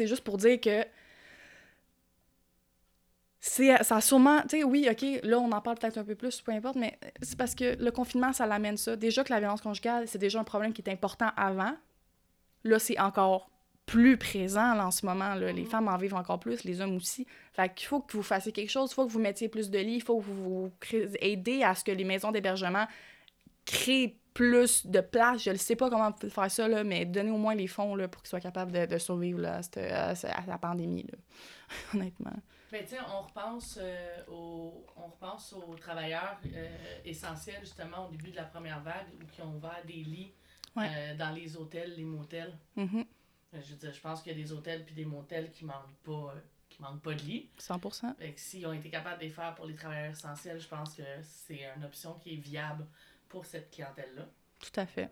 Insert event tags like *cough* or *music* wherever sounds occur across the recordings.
c'est juste pour dire que c'est ça a sûrement tu sais oui ok là on en parle peut-être un peu plus peu importe mais c'est parce que le confinement ça l'amène ça. Déjà que la violence conjugale c'est déjà un problème qui est important avant. Là c'est encore plus présent là, en ce moment là. les femmes en vivent encore plus les hommes aussi. Fait qu'il faut que vous fassiez quelque chose il faut que vous mettiez plus de lits il faut que vous, vous aidez à ce que les maisons d'hébergement créent plus de place. Je ne sais pas comment faire ça, là, mais donner au moins les fonds là, pour qu'ils soient capables de, de survivre là, à, cette, à, la pandémie, là, *laughs* honnêtement. Ben, on repense, euh, aux, on repense aux travailleurs euh, essentiels, justement, au début de la première vague, qui ont ouvert des lits euh, dans les hôtels, les motels. Mm-hmm. Je veux dire, je pense qu'il y a des hôtels puis des motels qui manquent pas qui manquent pas de lits. 100% S'ils ont été capables de les faire pour les travailleurs essentiels, je pense que c'est une option qui est viable pour cette clientèle-là. Tout à fait.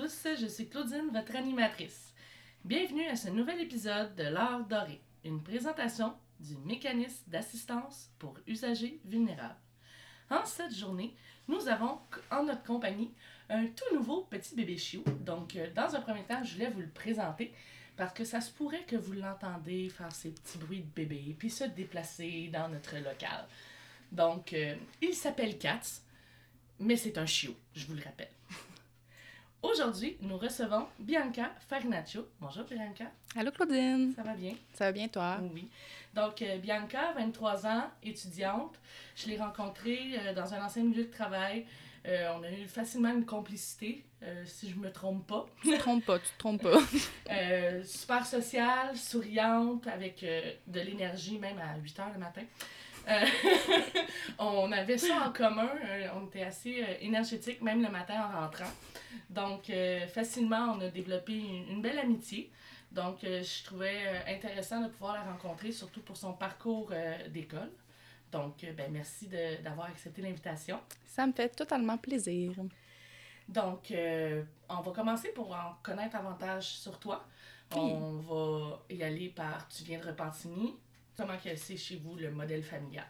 Tous, je suis Claudine, votre animatrice. Bienvenue à ce nouvel épisode de l'heure dorée, une présentation du mécanisme d'assistance pour usagers vulnérables. En cette journée, nous avons en notre compagnie un tout nouveau petit bébé chiot. Donc, euh, dans un premier temps, je voulais vous le présenter parce que ça se pourrait que vous l'entendez faire ses petits bruits de bébé puis se déplacer dans notre local. Donc, euh, il s'appelle Katz, mais c'est un chiot, je vous le rappelle. Aujourd'hui, nous recevons Bianca Farinaccio. Bonjour Bianca. Allô Claudine. Ça va bien? Ça va bien toi? Oui. Donc, euh, Bianca, 23 ans, étudiante. Je l'ai rencontrée euh, dans un ancien milieu de travail. on a eu facilement une complicité, si je me trompe pas. Tu te trompes pas, tu te trompes pas. *laughs* super sociale, souriante, avec de l'énergie même à 8 heures le matin. Euh, *laughs* on avait ça en commun. Euh, on était assez euh, énergétique, même le matin en rentrant. Donc, facilement, on a développé une, belle amitié. Donc, je trouvais intéressant de pouvoir la rencontrer, surtout pour son parcours d'école. Donc, ben, merci d'avoir accepté l'invitation. Ça me fait totalement plaisir. Donc, on va commencer pour en connaître davantage sur toi. On va y aller par Tu viens de Repentigny, Comment c'est chez vous le modèle familial?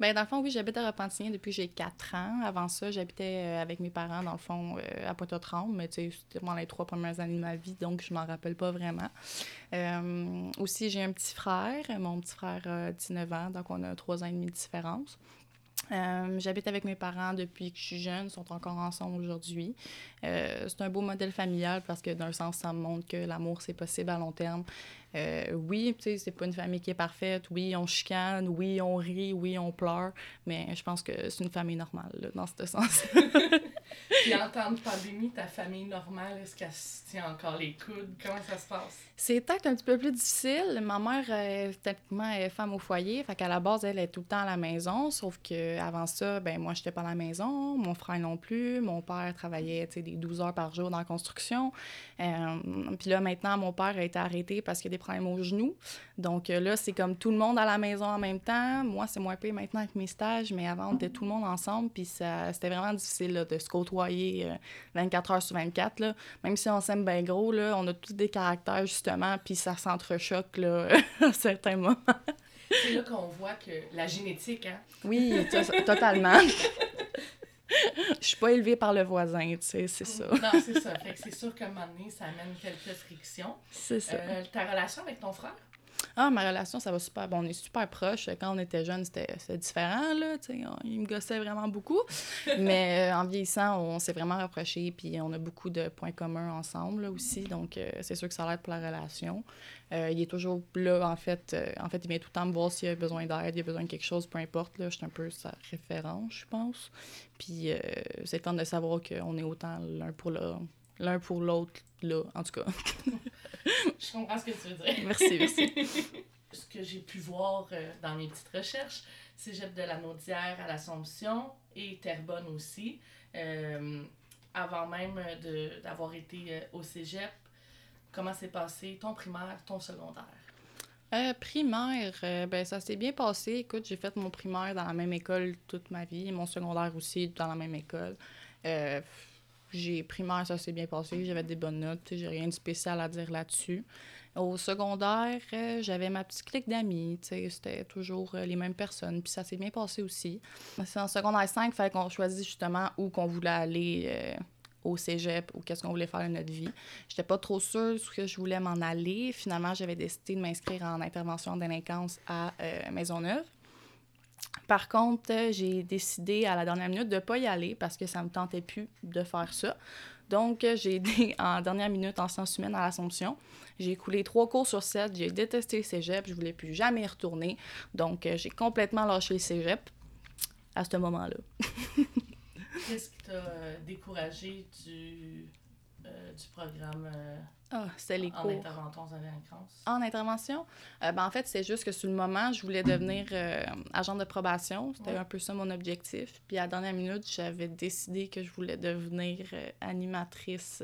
Bien, dans le fond, oui, j'habite à Repentigny depuis que j'ai 4 ans. Avant ça, j'habitais euh, avec mes parents, dans le fond, euh, à Pointe-aux-Trembles, mais tu sais, c'était pendant les trois premières années de ma vie, donc je m'en rappelle pas vraiment. Euh, aussi, j'ai un petit frère, mon petit frère a 19 ans, donc on a 3 ans et demi de différence. J'habite avec mes parents depuis que je suis jeune, ils sont encore ensemble aujourd'hui. c'est un beau modèle familial parce que d'un sens, ça me montre que l'amour, c'est possible à long terme. Euh, oui, tu sais, c'est pas une famille qui est parfaite. Oui, on chicane. Oui, on rit. Oui, on pleure. Mais je pense que c'est une famille normale, dans ce sens. *laughs* Puis en temps de pandémie, ta famille normale, est-ce qu'elle se tient encore les coudes? Comment ça se passe? C'est peut-être un petit peu plus difficile. Ma mère, est, techniquement, est femme au foyer. Fait qu'à la base, elle est tout le temps à la maison. Sauf qu'avant ça, ben moi, j'étais pas à la maison. Mon frère non plus. Mon père travaillait, tu sais, des 12 heures par jour dans la construction. Euh, puis là, maintenant, mon père a été arrêté parce qu'il y a des problèmes au genou. Donc euh, là, c'est comme tout le monde à la maison en même temps. Moi, c'est moins peu maintenant avec mes stages, mais avant, on était tout le monde ensemble. Puis c'était vraiment difficile de se côtoyer 24 euh, heures sur 24. Là. Même si on s'aime bien gros, là, on a tous des caractères, justement, puis ça s'entrechoque là, *laughs* à certains moments. C'est là qu'on voit que la génétique, hein? Oui, totalement. *laughs* je suis pas élevée par le voisin, tu sais, c'est ça. non, c'est ça. Fait que c'est sûr qu'à un moment donné, ça amène quelques frictions. C'est ça. Euh, ta relation avec ton frère? Ah, ma relation, ça va super. Bon, on est super proches. Quand on était jeunes, c'était différent, là. Tu sais, il me gossait vraiment beaucoup. *laughs* Mais euh, en vieillissant, on s'est vraiment rapprochés. Puis on a beaucoup de points communs ensemble, aussi. Donc, euh, c'est sûr que ça l'aide pour la relation. Euh, il est toujours là, en fait. en fait, il vient tout le temps me voir s'il a besoin d'aide, il a besoin de quelque chose, peu importe. Là, je suis un peu sa référence, je pense. Puis c'est le temps de savoir qu'on est autant l'un pour l'un pour l'autre, là, en tout cas. *laughs* je comprends ce que tu veux dire. Merci, merci. *laughs* ce que j'ai pu voir euh, dans mes petites recherches, Cégep de la Naudière à l'Assomption et Terrebonne aussi. Euh, avant même d'avoir été euh, au Cégep, comment s'est passé ton primaire, ton secondaire? Euh, primaire, euh, ben ça s'est bien passé. Écoute, j'ai fait mon primaire dans la même école toute ma vie, et mon secondaire aussi dans la même école. Euh, j'ai primaire, ça s'est bien passé. J'avais des bonnes notes. J'ai rien de spécial à dire là-dessus. Au secondaire, euh, j'avais ma petite clique d'amis. C'était toujours euh, les mêmes personnes. Puis ça s'est bien passé aussi. C'est en secondaire 5, il fallait qu'on choisisse justement où qu'on voulait aller euh, au cégep ou qu'est-ce qu'on voulait faire de notre vie. J'étais pas trop sûre ce que je voulais m'en aller. Finalement, j'avais décidé de m'inscrire en intervention en délinquance à euh, Maisonneuve. Par contre, euh, j'ai décidé à la dernière minute de ne pas y aller parce que ça me tentait plus de faire ça. Donc, euh, j'ai *laughs* aidé en dernière minute en sciences humaines à l'Assomption. J'ai coulé trois cours sur sept. J'ai détesté le cégep. Je voulais plus jamais y retourner. Donc, euh, j'ai complètement lâché le cégep à ce moment-là. *laughs* Qu'est-ce qui t'a découragé euh, du programme euh, Ah, c'était les en cours. intervention en intervention, euh, ben, en fait, c'est juste que sur le moment, je voulais devenir euh, agent de probation. C'était Ouais. un peu ça mon objectif. Puis à la dernière minute, j'avais décidé que je voulais devenir animatrice,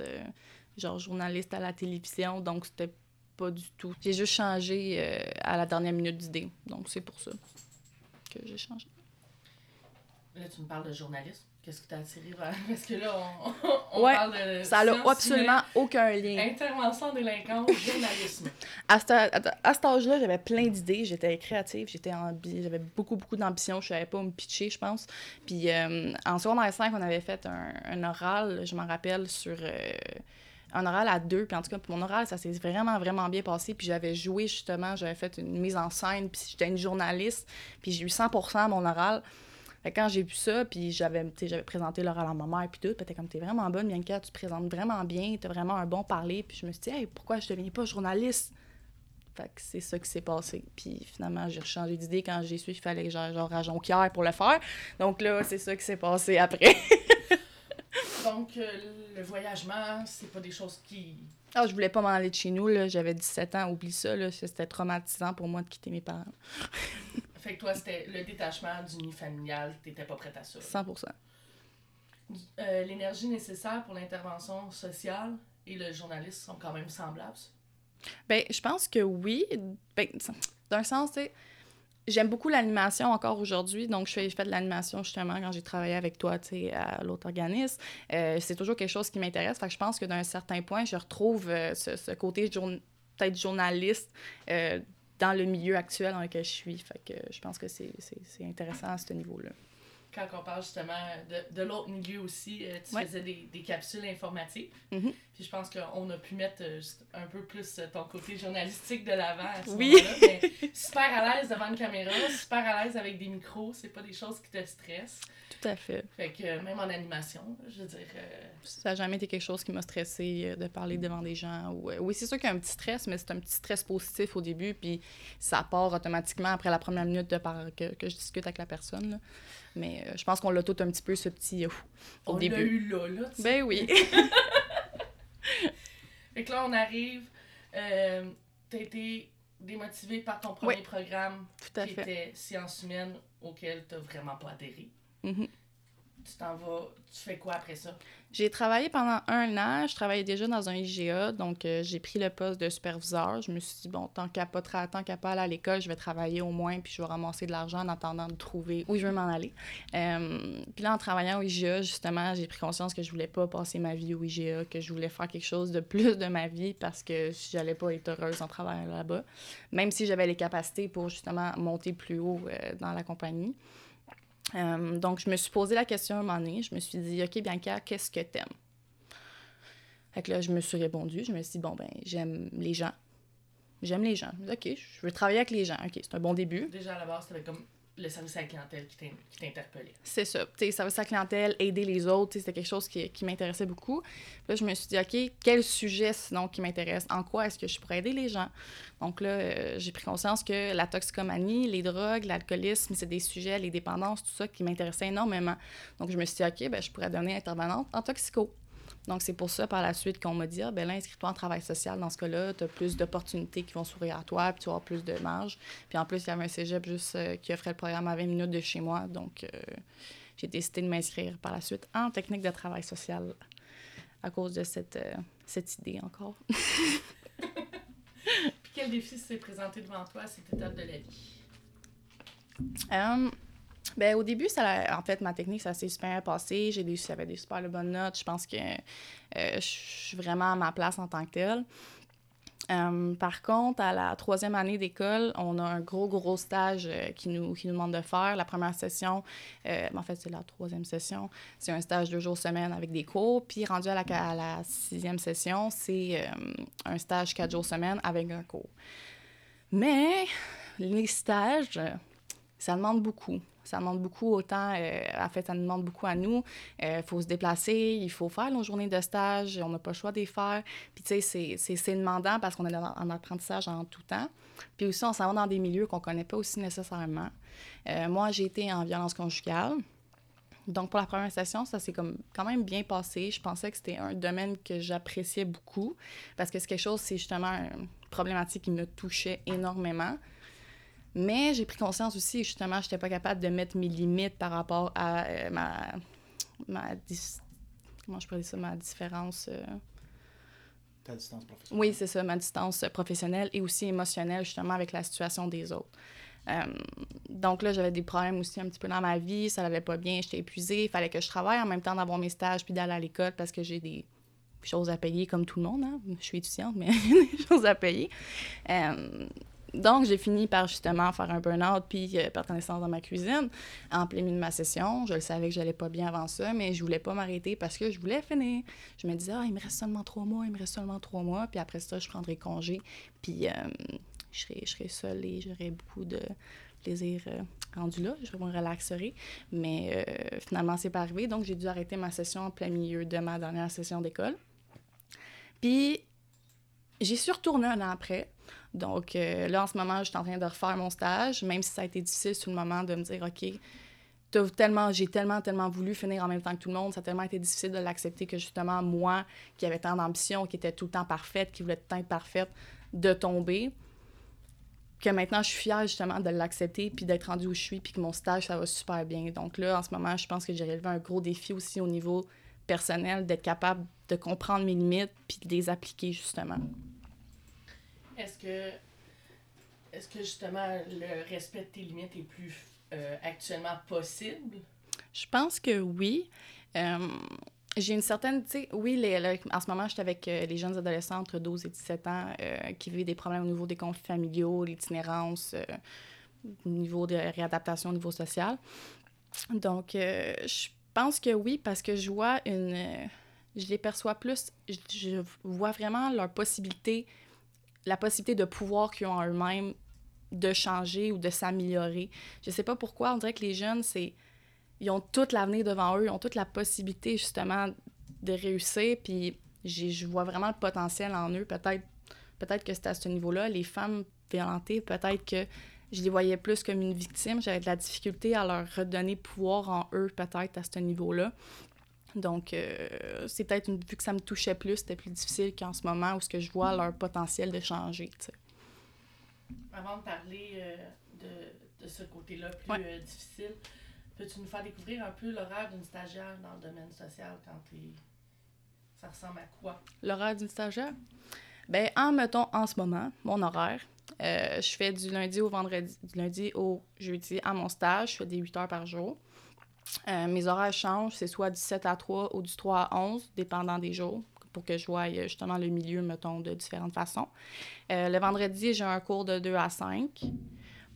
genre journaliste à la télévision. Donc, c'était pas du tout. J'ai juste changé à la dernière minute d'idée. Donc, c'est pour ça que j'ai changé. Là, tu me parles de journalisme. Qu'est-ce qui t'a attiré vers... *laughs* Parce que là, on, on Ouais, parle de Ça n'a absolument aucun lien. Intervention en délinquance, *laughs* journalisme. À, ce- à- à cet âge-là, j'avais plein d'idées. J'étais créative, j'étais j'avais beaucoup, beaucoup d'ambition. Je savais pas où me pitcher, je pense. Puis euh, en secondaire 5, on avait fait un, un oral, je m'en rappelle, sur euh, un oral à deux. Puis en tout cas, mon oral, ça s'est vraiment, vraiment bien passé. Puis j'avais joué justement, j'avais fait une mise en scène. Puis j'étais une journaliste. Puis j'ai eu 100% à mon oral. Fait que quand j'ai vu ça, puis j'avais, présenté l'oral à ma mère, puis tout, puis t'es comme, t'es vraiment bonne, Bianca, tu te présentes vraiment bien, t'as vraiment un bon parler. Puis je me suis dit, hey, pourquoi je deviens pas journaliste? Fait que c'est ça qui s'est passé. Puis finalement, j'ai changé d'idée quand j'ai su qu'il fallait que j'aille genre à Jonquière pour le faire. Donc là, c'est ça qui s'est passé après. *laughs* Donc, euh, le voyagement, c'est pas des choses qui... Ah, je voulais pas m'en aller de chez nous, là. J'avais 17 ans, oublie ça, là. C'était traumatisant pour moi de quitter mes parents. *laughs* Fait que toi, c'était le détachement du nid familial, t'étais pas prête à ça. 100% Euh, L'énergie nécessaire pour l'intervention sociale et le journaliste sont quand même semblables. Ben, je pense que oui. Ben, d'un sens, tu j'aime beaucoup l'animation encore aujourd'hui. Donc, je fais, je fais de l'animation justement quand j'ai travaillé avec toi, tu sais, à l'autre organisme. Euh, c'est toujours quelque chose qui m'intéresse. Fait que je pense que d'un certain point, je retrouve euh, ce, ce côté peut-être journaliste euh, dans le milieu actuel dans lequel je suis. Fait que je pense que c'est intéressant à ce niveau-là. Quand on parle justement de, de l'autre milieu aussi, euh, tu Ouais. faisais des, des capsules informatives. Mhm. Puis je pense qu'on a pu mettre euh, juste un peu plus euh, ton côté journalistique de l'avant à ce Oui. moment-là. Mais *laughs* super à l'aise devant une caméra, super à l'aise avec des micros, c'est pas des choses qui te stressent. Tout à fait. Fait que euh, même en animation, je veux dire, euh, Ça n'a jamais été quelque chose qui m'a stressé de parler devant des gens. Ou, oui, c'est sûr qu'il y a un petit stress, mais c'est un petit stress positif au début, puis ça part automatiquement après la première minute de par... que, que je discute avec la personne. là. Mais euh, je pense qu'on l'a tout un petit peu, ce petit au on l'a début. eu là, là. tu sais. Ben oui. *laughs* *laughs* Fait que là, on arrive, euh, t'as été démotivé par ton premier Oui. programme tout à qui fait. était sciences humaines auquel t'as vraiment pas adhéré. Mhm. Tu t'en vas, tu fais quoi après ça? J'ai travaillé pendant un an. Je travaillais déjà dans un IGA, donc euh, j'ai pris le poste de superviseur. Je me suis dit, bon, tant qu'à pas, tant qu'à pas aller à l'école, je vais travailler au moins, puis je vais ramasser de l'argent en attendant de trouver où je veux m'en aller. Euh, puis là, en travaillant au IGA, justement, j'ai pris conscience que je voulais pas passer ma vie au IGA, que je voulais faire quelque chose de plus de ma vie parce que j'allais pas être heureuse en travaillant là-bas, même si j'avais les capacités pour justement monter plus haut euh, dans la compagnie. Euh, donc, je me suis posé la question un moment donné. Je me suis dit, OK, Bianca, qu'est-ce que t'aimes? Fait que là, je me suis répondu. Je me suis dit, bon, ben, j'aime les gens. J'aime les gens. OK, je veux travailler avec les gens. OK, c'est un bon début. Déjà à la base, t'avais comme le service à la clientèle qui t'in- qui t'interpellait. C'est ça. Tu service à la clientèle, aider les autres, c'était quelque chose qui, m'intéressait beaucoup. Puis là, je me suis dit, OK, quel sujet sinon qui m'intéresse? En quoi est-ce que je pourrais aider les gens? Donc là, euh, j'ai pris conscience que la toxicomanie, les drogues, l'alcoolisme, c'est des sujets, les dépendances, tout ça qui m'intéressait énormément. Donc je me suis dit, OK, ben, je pourrais devenir intervenante en toxico. Donc, c'est pour ça, par la suite, qu'on m'a dit, ah, ben là, inscris-toi en travail social. Dans ce cas-là, tu as plus d'opportunités qui vont s'ouvrir à toi, puis tu vas avoir plus de marge. Puis en plus, il y avait un cégep juste euh, qui offrait le programme à 20 minutes de chez moi. Donc, euh, j'ai décidé de m'inscrire par la suite en technique de travail social à cause de cette, euh, cette idée encore. *laughs* Puis quel défi s'est présenté devant toi à cette étape de la vie? Euh, ben, au début, ça, en fait, ma technique, ça s'est super bien passé. J'ai des, j'avais des super bonnes notes. Je pense que euh, je suis vraiment à ma place en tant que telle. Euh, par contre, à la troisième année d'école, on a un gros, gros stage euh, qui, nous, qui nous demande de faire. La première session, euh, en fait, c'est la troisième session, c'est un stage deux jours semaine avec des cours. Puis, rendu à la, à la sixième session, c'est un stage quatre jours semaine avec un cours. Mais les stages, ça demande beaucoup. Ça demande beaucoup autant, euh, en fait, ça demande beaucoup à nous. Il faut se déplacer, il faut faire nos journées de stage, on n'a pas le choix de les faire. Puis, tu sais, c'est- demandant parce qu'on est en apprentissage en tout temps. Puis aussi, on s'en va dans des milieux qu'on ne connaît pas aussi nécessairement. Euh, moi, j'ai été en violence conjugale. Donc, pour la première session, ça s'est quand même bien passé. Je pensais que c'était un domaine que j'appréciais beaucoup parce que c'est quelque chose, c'est justement une problématique qui me touchait énormément. Mais j'ai pris conscience aussi, justement, je n'étais pas capable de mettre mes limites par rapport à euh, ma, comment je pourrais dire ça, ma différence. euh, Ta distance professionnelle. oui, c'est ça, ma distance professionnelle et aussi émotionnelle, justement, avec la situation des autres. Euh, donc là, j'avais des problèmes aussi un petit peu dans ma vie, ça n'allait pas bien, j'étais épuisée, il fallait que je travaille en même temps d'avoir mes stages puis d'aller à l'école parce que j'ai des choses à payer comme tout le monde. Hein? Je suis étudiante, mais j'ai *laughs* des choses à payer. Euh, donc, j'ai fini par justement faire un burn-out puis euh, perdre connaissance dans ma cuisine en plein milieu de ma session. Je le savais que j'allais pas bien avant ça, mais je voulais pas m'arrêter parce que je voulais finir. Je me disais, ah, il me reste seulement trois mois, il me reste seulement trois mois, puis après ça, je prendrai congé, puis euh, je, serai, je serai seule et j'aurai beaucoup de plaisir euh, rendu là. Je me relaxerai. Mais euh, finalement, c'est pas arrivé, donc j'ai dû arrêter ma session en plein milieu de ma dernière session d'école. Puis, j'y suis un an après. Donc euh, là, en ce moment, je suis en train de refaire mon stage, même si ça a été difficile sur le moment de me dire, OK, tellement, j'ai tellement, tellement voulu finir en même temps que tout le monde, ça a tellement été difficile de l'accepter que justement, moi, qui avait tant d'ambition, qui était tout le temps parfaite, qui voulait tout le temps être parfaite, de tomber, que maintenant, je suis fière justement de l'accepter, puis d'être rendue où je suis, puis que mon stage, ça va super bien. Donc là, en ce moment, je pense que j'ai relevé un gros défi aussi au niveau personnel, d'être capable de comprendre mes limites, puis de les appliquer justement. Est-ce que, est-ce que justement le respect de tes limites est plus euh, actuellement possible? Je pense que oui. Euh, j'ai une certaine, tu sais, oui, les- le- en ce moment, je suis avec euh, les jeunes adolescents entre 12 et 17 ans qui vivent des problèmes au niveau des conflits familiaux, l'itinérance, au niveau de réadaptation au niveau social. Donc, je pense que oui, parce que je vois une... je les perçois plus, je, je vois vraiment leur possibilité, la possibilité de pouvoir qu'ils ont en eux-mêmes de changer ou de s'améliorer. Je sais pas pourquoi, on dirait que les jeunes, c'est ils ont tout l'avenir devant eux, ils ont toute la possibilité justement de réussir, puis je vois vraiment le potentiel en eux. Peut-être peut-être que c'est à ce niveau-là. Les femmes violentées, peut-être que je les voyais plus comme une victime. J'avais de la difficulté à leur redonner pouvoir en eux, peut-être à ce niveau-là. Donc, euh, c'est peut-être, une- vu que ça me touchait plus, c'était plus difficile qu'en ce moment où ce que je vois leur potentiel de changer, tu. Avant de parler euh, de, de ce côté-là plus Ouais. euh, difficile, peux-tu nous faire découvrir un peu l'horaire d'une stagiaire dans le domaine social quand t'es... Ça ressemble à quoi? L'horaire d'une stagiaire? Ben, en mettons, en ce moment, mon horaire, je fais du lundi au vendredi, du lundi au jeudi à mon stage, je fais des 8 heures par jour. Euh, mes horaires changent, c'est soit du 7 à 3 ou du 3 à 11, dépendant des jours, pour que je voie euh, justement le milieu, mettons, de différentes façons. Euh, le vendredi, j'ai un cours de 2 à 5.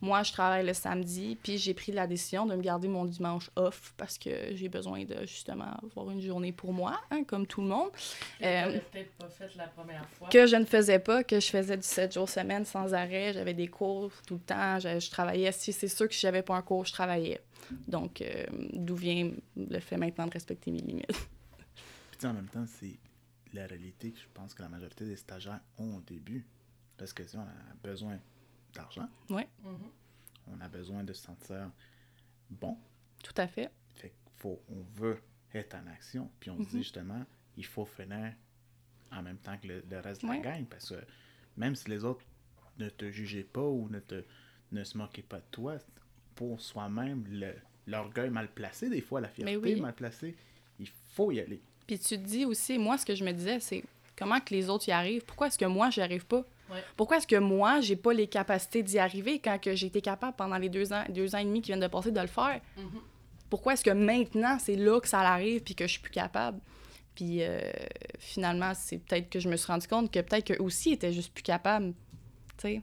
Moi, je travaille le samedi, puis j'ai pris la décision de me garder mon dimanche off parce que j'ai besoin de justement avoir une journée pour moi, hein, comme tout le monde. Que Euh, peut-être pas fait la première fois. que je ne faisais pas, que je faisais du 7 jours semaine sans arrêt. J'avais des cours tout le temps. Je, je travaillais. Si c'est sûr que si j'avais pas un cours, je travaillais. Donc, euh, d'où vient le fait maintenant de respecter mes limites? *laughs* Puis tu sais, en même temps, c'est la réalité que je pense que la majorité des stagiaires ont au début. Parce que tu sais, on a besoin d'argent, Mhm. on a besoin de se sentir bon. Tout à fait. Fait faut, on veut être en action. Puis on se dit justement, il faut finir en même temps que le, le reste de la gang. Parce que même si les autres ne te jugeaient pas ou ne, te, ne se moquaient pas de toi, pour soi-même, l'orgueil mal placé, des fois, la fierté oui. mal placée, il faut y aller. Puis tu te dis aussi, moi, ce que je me disais, c'est comment que les autres y arrivent? Pourquoi est-ce que moi, j'y arrive pas? Ouais. Pourquoi est-ce que moi, j'ai pas les capacités d'y arriver quand que j'ai été capable pendant les deux ans, deux ans et demi qui viennent de passer de le faire? Mhm. Pourquoi est-ce que maintenant, c'est là que ça arrive puis que je suis plus capable? Puis euh, finalement, c'est peut-être que je me suis rendu compte que peut-être qu'eux aussi étaient juste plus capables. Tu sais?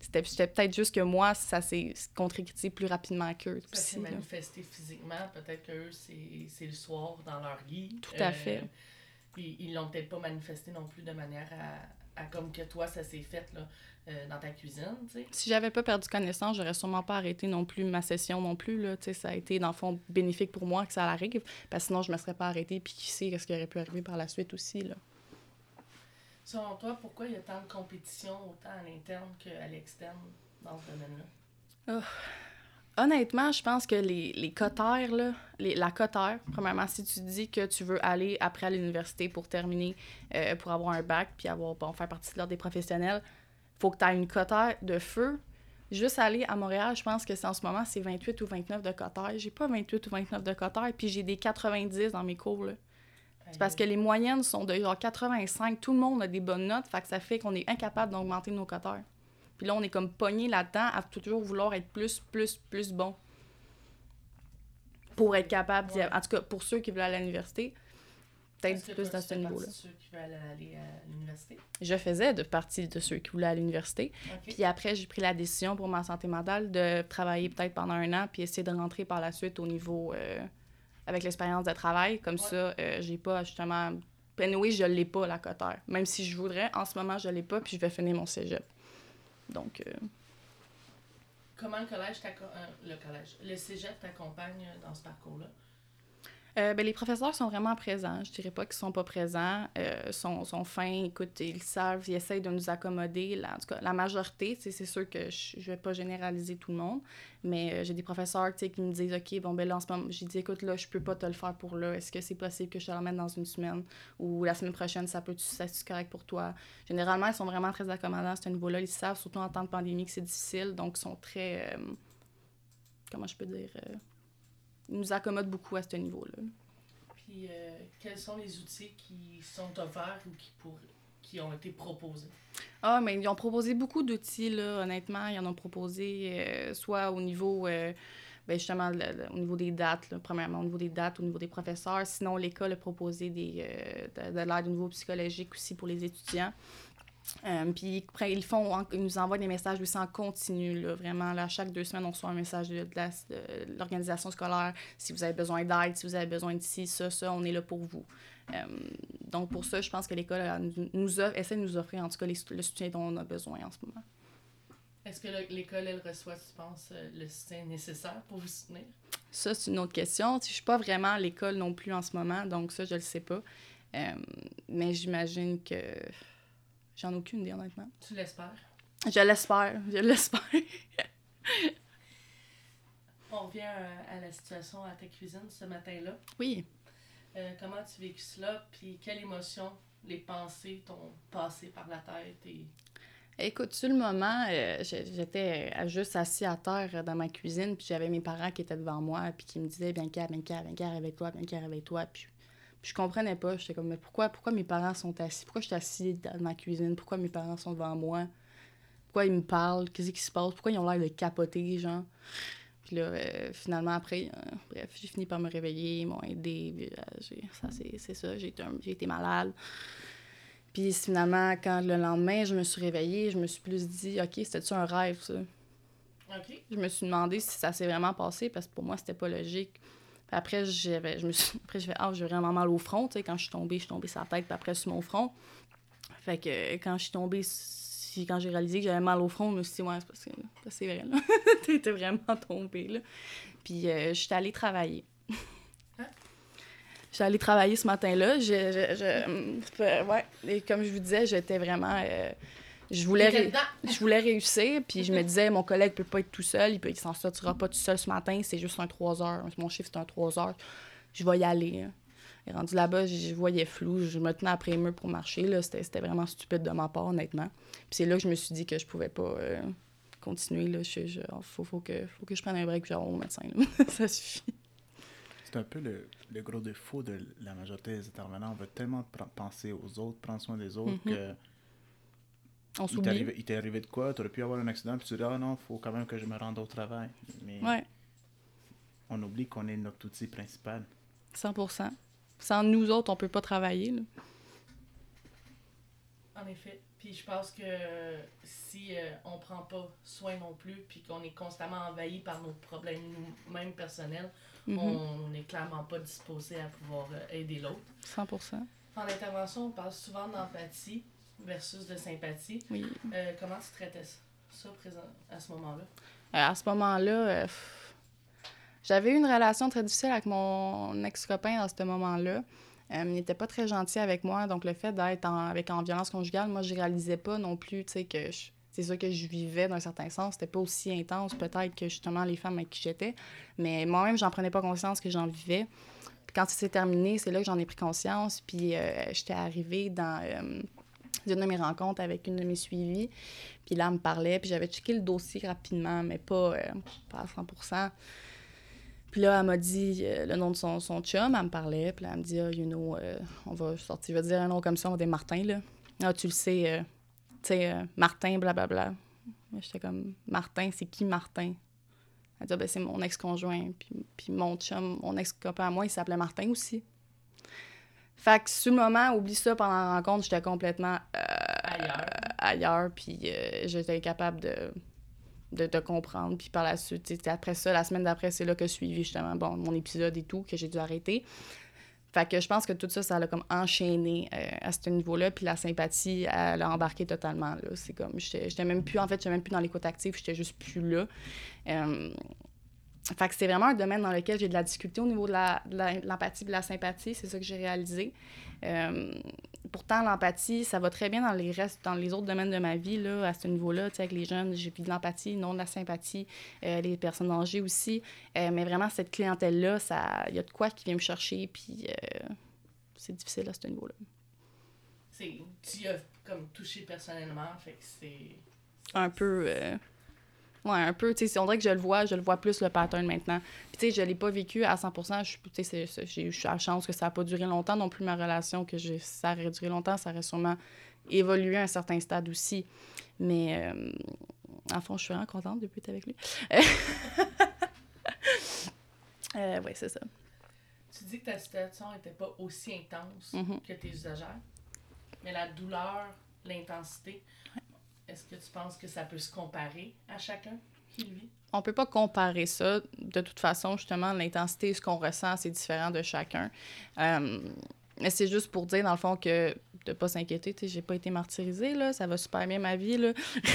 C'était peut-être juste que moi, ça s'est concrétisé plus rapidement qu'eux Ça s'est là. manifesté physiquement. Peut-être qu'eux, c'est c'est le soir dans leur lit. Tout à fait. Puis ils l'ont peut-être pas manifesté non plus de manière à, à comme que toi, ça s'est fait là, euh, dans ta cuisine. Si j'avais pas perdu connaissance, j'aurais sûrement pas arrêté non plus ma session non plus. Là. Ça a été, dans le fond, bénéfique pour moi que ça arrive. Parce que sinon, je me serais pas arrêtée. Puis qui sait ce qui aurait pu arriver par la suite aussi. Là. Selon toi, pourquoi il y a tant de compétition autant à l'interne qu'à l'externe dans ce domaine-là? Honnêtement, je pense que les, les là, les, la cotère, premièrement, si tu dis que tu veux aller après à l'université pour terminer, euh, pour avoir un bac, puis avoir, bon, faire partie de l'ordre des professionnels, faut que tu aies une cotère de feu. Juste aller à Montréal, je pense que c'est en ce moment, c'est 28 ou 29 de cotère. J'ai pas 28 ou 29 de cotère, puis j'ai des 90 dans mes cours. C'est parce que les moyennes sont de genre 85. Tout le monde a des bonnes notes, ça fait qu'on est incapable d'augmenter nos cotères. Puis là, on est comme pogné là-dedans à toujours vouloir être plus, plus, plus bon. Pour être capable d'y Ouais. En tout cas, pour ceux qui veulent aller à l'université, peut-être plus dans ce niveau-là. partie de ceux qui veulent aller à l'université? Je faisais de partie de ceux qui voulaient aller à l'université. Puis après, j'ai pris la décision pour ma santé mentale de travailler peut-être pendant un an, puis essayer de rentrer par la suite au niveau euh, avec l'expérience de travail. Comme Ouais. ça, euh, j'ai pas justement. Anyway, je l'ai pas, la cotère. Même si je voudrais, en ce moment, je l'ai pas, puis je vais finir mon cégep. Donc, euh, Comment le collège euh, le collège, le cégep t'accompagne dans ce parcours-là? Euh, ben, les professeurs sont vraiment présents. Je dirais pas qu'ils sont pas présents. Euh, sont, sont fins, écoute, ils savent, ils essayent de nous accommoder. La, en tout cas, la majorité, c'est sûr que je, je vais pas généraliser tout le monde, mais euh, j'ai des professeurs qui me disent OK, bon, ben là, en ce moment, j'ai dit écoute, là, je peux pas te le faire pour là. Est-ce que c'est possible que je te l'emmène dans une semaine ou la semaine prochaine, ça peut c'est correct pour toi? Généralement, ils sont vraiment très accommodants à ce niveau-là. Ils savent, surtout en temps de pandémie, que c'est difficile, donc ils sont très. euh, comment je peux dire? Nous accommodent beaucoup à ce niveau-là. Puis euh, quels sont les outils qui sont offerts ou qui, pour, qui ont été proposés? Ah, mais ils ont proposé beaucoup d'outils, là, honnêtement. Ils en ont proposé euh, soit au niveau, euh, ben justement, le- le- au niveau des dates, là, premièrement, au niveau des dates, au niveau des professeurs. Sinon, l'école a proposé des, de, de l'aide au niveau psychologique aussi pour les étudiants. Euh, puis après, ils, font, en- ils nous envoient des messages aussi en continu, là, vraiment. Là, chaque deux semaines, on reçoit un message de, de la- de l'organisation scolaire. Si vous avez besoin d'aide, si vous avez besoin de ci, ça, ça, on est là pour vous. Euh, donc, pour ça, je pense que l'école nous, offre- essaie de nous offrir, en tout cas, les- le soutien dont on a besoin en ce moment. Est-ce que le- l'école, elle reçoit, tu penses, euh, le soutien nécessaire pour vous soutenir? Ça, c'est une autre question. Je suis pas vraiment à l'école non plus en ce moment, donc ça, je le sais pas. Euh, mais j'imagine que j'en ai aucune idée, honnêtement. Tu l'espères? Je l'espère, je l'espère. *laughs* On revient à, à la situation à ta cuisine ce matin-là. oui. Euh, comment tu vécu cela? Puis quelles émotions, les pensées t'ont passé par la tête? Et... Écoute, sur le moment, euh, j'étais euh, juste assis à terre euh, dans ma cuisine, puis j'avais mes parents qui étaient devant moi, puis qui me disaient Bianca, Bianca, Bianca, réveille-toi, Bianca, réveille-toi. Puis, puis je comprenais pas. J'étais comme, mais pourquoi, pourquoi mes parents sont assis? Pourquoi je suis assis dans ma cuisine? Pourquoi mes parents sont devant moi? Pourquoi ils me parlent? Qu'est-ce qui se passe? Pourquoi ils ont l'air de capoter, genre? Puis là, euh, finalement, après, euh, bref, j'ai fini par me réveiller, ils m'ont aidé. puis, euh, j'ai- ça, c'est ça, j'ai été, malade. Puis finalement, quand le lendemain, je me suis réveillée, je me suis plus dit, OK, c'était-tu un rêve, ça? Je me suis demandé si ça s'est vraiment passé parce que pour moi, c'était pas logique. Puis après, j'avais, je me suis, *laughs* après, j'ai fait, ah, j'ai vraiment mal au front. Tu sais, quand je suis tombée, je suis tombée sur la tête, puis après, sur mon front. Fait que quand je suis tombée, si, quand j'ai réalisé que j'avais mal au front, je me suis dit, ouais, c'est parce que c'est vrai, là. *laughs* T'étais vraiment tombée, là. Puis euh, je suis allée travailler. Hein? Je suis allée travailler ce matin-là. Je, je, je- ouais. Et comme je vous disais, j'étais vraiment. euh, je voulais. Ré- je voulais réussir, puis je me *laughs* disais, mon collègue peut pas être tout seul, il, peut, il s'en sortira pas tout seul ce matin, c'est juste un 3 heures. Mon chiffre, c'est un 3 heures. Je vais y aller. hein. Et rendu là-bas, je, voyais flou, je me tenais après les murs pour marcher. là. C'était c'était vraiment stupide de ma part, honnêtement. Puis c'est là que je me suis dit que je pouvais pas euh, continuer. Là. Je, je- faut, faut, que, faut que je prenne un break, puis j'aille au médecin. *laughs* Ça suffit. C'est un peu le, le gros défaut de la majorité des intervenants. On veut tellement penser aux autres, prendre soin des autres Mhm. que On Il t'est s'oublie. arrivé, il t'est arrivé de quoi? T'aurais pu avoir un accident, puis tu dis, ah non, faut quand même que je me rende au travail. Mais Ouais, on oublie qu'on est notre outil principal. 100 Sans nous autres, on peut pas travailler. là. En effet. Puis je pense que si euh, on prend pas soin non plus, puis qu'on est constamment envahi par nos problèmes nous-mêmes personnels, Mhm. on n'est clairement pas disposé à pouvoir euh, aider l'autre. 100% En intervention, on parle souvent d'empathie versus de sympathie. Oui. Euh, comment tu traitais ça, ça présent, à ce moment-là? Euh, à ce moment-là, euh, j'avais eu une relation très difficile avec mon ex-copain à ce moment-là. Euh, il n'était pas très gentil avec moi, donc le fait d'être en, avec, en violence conjugale, moi, je réalisais pas non plus, tu sais, que je- c'est ça que je vivais d'un certain sens. C'était pas aussi intense, peut-être, que justement les femmes avec qui j'étais. Mais moi-même, j'en prenais pas conscience que j'en vivais. Puis quand c'est terminé, c'est là que j'en ai pris conscience. Puis euh, j'étais arrivée dans euh, une de mes rencontres avec une de mes suivies. Puis là, elle me parlait, puis j'avais checké le dossier rapidement, mais pas, euh, pas à 100% Puis là, elle m'a dit euh, le nom de son, son chum, elle me parlait, puis là, elle me dit, ah, you know, euh, on va sortir, je vais dire un nom comme ça, on va dire Martin, là. Ah, tu le sais, tu sais, Martin, blablabla. J'étais comme, Martin, c'est qui Martin? Elle dit, Ah, ben, c'est mon ex-conjoint. Puis, puis mon chum, mon ex-copain à moi, il s'appelait Martin aussi. Fait que sur le moment, oublie ça, pendant la rencontre, j'étais complètement euh, Ailleurs. ailleurs, puis euh, j'étais incapable de, de, de comprendre. Puis par la suite, après ça, la semaine d'après, c'est là que suivi justement bon, mon épisode et tout, que j'ai dû arrêter. Fait que je pense que tout ça, ça l'a comme enchaîné euh, à ce niveau-là. Puis la sympathie, elle a embarqué totalement. là. C'est comme, j'étais j'étais même plus, en fait, j'étais même plus dans l'écoute active, j'étais juste plus là. Euh, fait que c'est vraiment un domaine dans lequel j'ai de la difficulté au niveau de la- de la- l'empathie et de la sympathie. C'est ça que j'ai réalisé. Euh, pourtant, l'empathie, ça va très bien dans les restes, dans les autres domaines de ma vie, là, à ce niveau-là. Tu sais, avec les jeunes, j'ai vu de l'empathie, non de la sympathie. Euh, les personnes âgées aussi. Euh, mais vraiment, cette clientèle-là, il y a de quoi qui vient me chercher, puis c'est difficile à ce niveau-là. C'est, tu y as comme touché personnellement, fait que c'est... Un peu... Ouais, un peu, tu sais, on dirait que je le vois, je le vois plus le pattern maintenant. Puis, tu sais, je l'ai pas vécu à 100%, je, tu sais, j'ai eu la chance que ça a pas duré longtemps non plus, ma relation, que je, ça aurait duré longtemps, ça aurait sûrement évolué à un certain stade aussi. Mais, euh, en fond, je suis vraiment contente depuis être avec lui. *laughs* euh, ouais, c'est ça. Tu dis que ta situation n'était pas aussi intense Mhm. que tes usagères, mais la douleur, l'intensité, est-ce que tu penses que ça peut se comparer à chacun qui le vit? on peut pas comparer ça. De toute façon, justement, l'intensité, ce qu'on ressent, c'est différent de chacun. Euh, mais c'est juste pour dire, dans le fond, que de pas s'inquiéter, tu sais, j'ai pas été martyrisée, là, ça va super bien ma vie, là.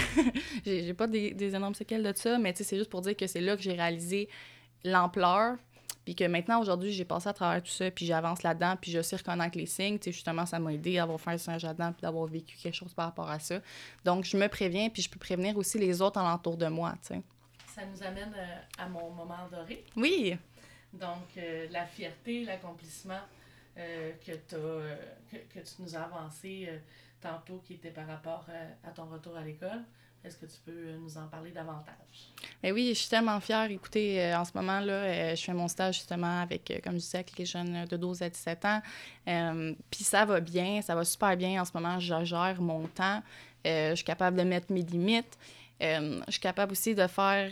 *laughs* j'ai pas des, des énormes séquelles de ça, mais tu sais, c'est juste pour dire que c'est là que j'ai réalisé l'ampleur, puis que maintenant, aujourd'hui, j'ai passé à travers tout ça, puis j'avance là-dedans, puis je sais reconnaître les signes, tu sais, justement, ça m'a aidé à avoir fait un singe là-dedans, puis d'avoir vécu quelque chose par rapport à ça. Donc, je me préviens, puis je peux prévenir aussi les autres alentours de moi, tu sais. Ça nous amène euh, à mon moment doré. Oui! Donc, euh, la fierté, l'accomplissement euh, que, euh, que, que tu nous as avancé tantôt, qui était par rapport à ton retour à l'école. Est-ce que tu peux euh, nous en parler davantage? Ben oui, je suis tellement fière. Écoutez, euh, en ce moment, là, euh, je fais mon stage justement avec, comme je disais, avec les jeunes de 12 à 17 ans. Puis ça va bien, ça va super bien. En ce moment, je gère mon temps. Je suis capable de mettre mes limites. Je suis capable aussi de faire.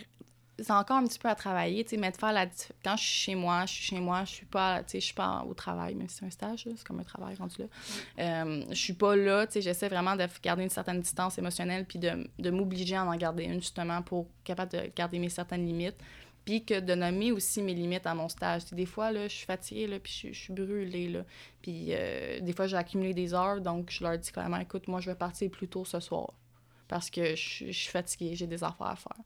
C'est encore un petit peu à travailler, tu sais, mais de faire la. Quand je suis chez moi, je suis chez moi, je suis pas, tu sais, je suis pas au travail, même si c'est un stage, c'est comme un travail rendu là. Euh, je suis pas là, tu sais, j'essaie vraiment de garder une certaine distance émotionnelle puis de, de m'obliger à en garder une justement pour être capable de garder mes certaines limites puis que de nommer aussi mes limites à mon stage. Tu sais, des fois, là, je suis fatiguée, là, puis je, suis brûlée, là. Puis euh, des fois, j'ai accumulé des heures, donc je leur dis carrément, écoute, moi, je vais partir plus tôt ce soir parce que je suis fatiguée, j'ai des affaires à faire.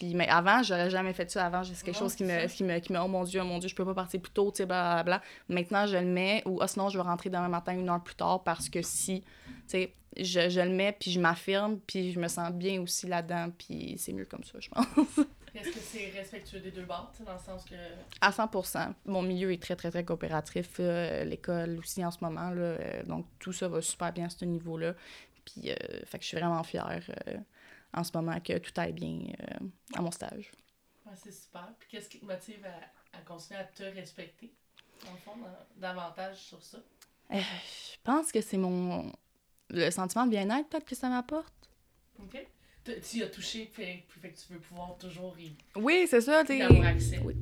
Puis, mais avant, j'aurais jamais fait ça. Avant, c'est quelque chose qui me, qui, me, qui me, oh mon Dieu, oh mon Dieu, je peux pas partir plus tôt, tu sais, blablabla. Maintenant, je le mets, ou ah, sinon, je vais rentrer demain matin une heure plus tard parce que si, tu sais, je, je le mets, puis je m'affirme, puis je me sens bien aussi là-dedans, puis c'est mieux comme ça, je pense. Est-ce que c'est respectueux des deux bords, dans le sens que À 100% Mon milieu est très, très, très coopératif. euh, L'école aussi en ce moment. Là, euh, donc, tout ça va super bien à ce niveau-là. Puis, euh, fait que je suis vraiment fière en ce moment que tout aille bien euh, à mon stage. ouais, c'est super. Puis qu'est-ce qui te motive à, à continuer à te respecter, le fond, davantage sur ça? Euh, je pense que c'est mon le sentiment de bien-être, peut-être que ça m'apporte. OK? Tu- y as touché, fait, fait que tu veux pouvoir toujours y, Oui, c'est ça, tu. Oui,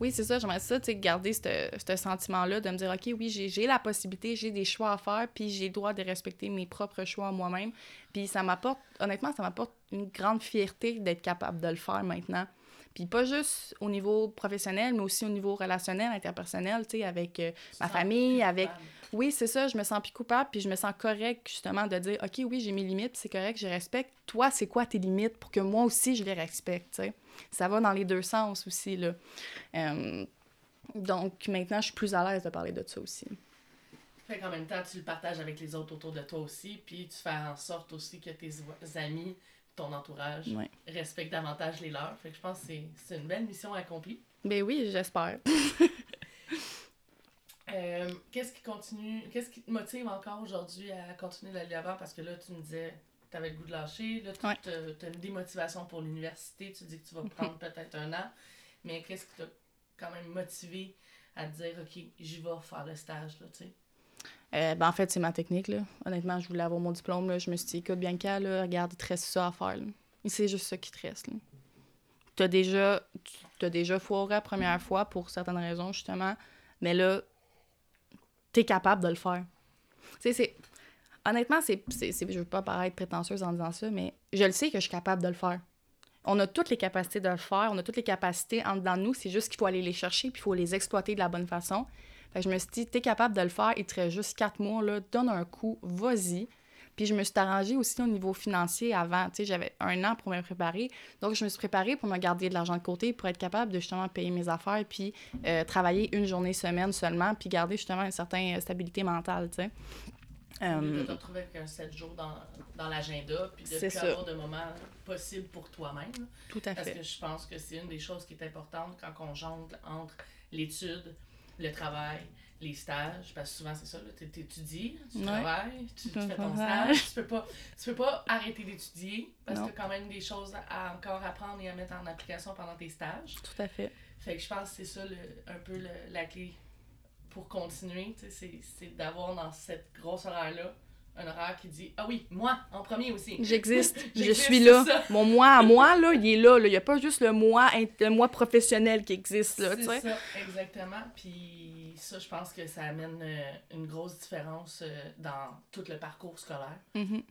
oui c'est ça. J'aimerais ça, tu sais, garder ce sentiment-là de me dire, OK, oui, j'ai la possibilité, j'ai des choix à faire, puis j'ai le droit de respecter mes propres choix moi-même. Puis ça m'apporte, honnêtement, ça m'apporte une grande fierté d'être capable de le faire maintenant. Puis pas juste au niveau professionnel, mais aussi au niveau relationnel, interpersonnel, tu sais, avec euh, ma famille, avec oui, c'est ça, je me sens plus coupable, puis je me sens correct, justement, de dire, OK, oui, j'ai mes limites, c'est correct, je respecte. Toi, c'est quoi tes limites pour que moi aussi, je les respecte, tu sais? Ça va dans les deux sens aussi, là. Euh, donc, maintenant, je suis plus à l'aise de parler de ça aussi. Fait qu'en même temps, tu le partages avec les autres autour de toi aussi, puis tu fais en sorte aussi que tes amis, ton entourage, Ouais. respectent davantage les leurs. Fait que je pense que c'est- une belle mission accomplie. Ben oui, j'espère. *laughs* Euh, qu'est-ce qui continue, qu'est-ce qui te motive encore aujourd'hui à continuer d'aller de l'avant? Parce que là, tu me disais tu avais le goût de lâcher, là, tu Ouais. as une démotivation pour l'université, tu dis que tu vas prendre *laughs* peut-être un an, mais qu'est-ce qui t'a quand même motivé à te dire, OK, j'y vais faire le stage, là, tu sais? Euh, ben, en fait, c'est ma technique, là. Honnêtement, je voulais avoir mon diplôme, là. Je me suis dit, écoute, Bianca, là, regarde, il te reste ça à faire, c'est juste ça qui te reste, là. T'as déjà, t'as déjà foiré la première fois pour certaines raisons, justement, mais là, t'es capable de le faire. Tu c'est... Honnêtement, c'est, c'est, c'est- je veux pas paraître prétentieuse en disant ça, mais je le sais que je suis capable de le faire. On a toutes les capacités de le faire, on a toutes les capacités en dedans de nous, c'est juste qu'il faut aller les chercher puis il faut les exploiter de la bonne façon. Fait que je me suis dit, t'es capable de le faire, il te reste juste quatre mois, là, donne un coup, vas-y. Puis je me suis arrangée aussi au niveau financier avant. Tu sais, j'avais un an pour me préparer. Donc, je me suis préparée pour me garder de l'argent de côté pour être capable de justement payer mes affaires puis euh, travailler une journée semaine seulement puis garder justement une certaine stabilité mentale, tu sais. Lieu Euh, de te retrouver avec un 7 jours dans, dans l'agenda, puis de plus ça. avoir de moments possibles pour toi-même. tout à Parce fait. que je pense que c'est une des choses qui est importante quand on jongle entre l'étude, le travail, les stages. Parce que souvent, c'est ça, tu étudies, tu Ouais. travailles, tu, tu fais ton stage. Tu peux pas, tu peux pas arrêter d'étudier parce que Non. tu as quand même des choses à encore apprendre et à mettre en application pendant tes stages. Tout à fait. Fait que je pense que c'est ça le, un peu le- la clé pour continuer, c'est d'avoir dans cette grosse horaire-là un horaire qui dit Ah oui, moi, en premier aussi. J'existe, *laughs* je suis là. Mon moi à moi, là, il est là. là. Il n'y a pas juste le moi, le moi professionnel qui existe, là, tu C'est ça, exactement. Puis ça, je pense que ça amène euh, une grosse différence euh, dans tout le parcours scolaire. Mhm.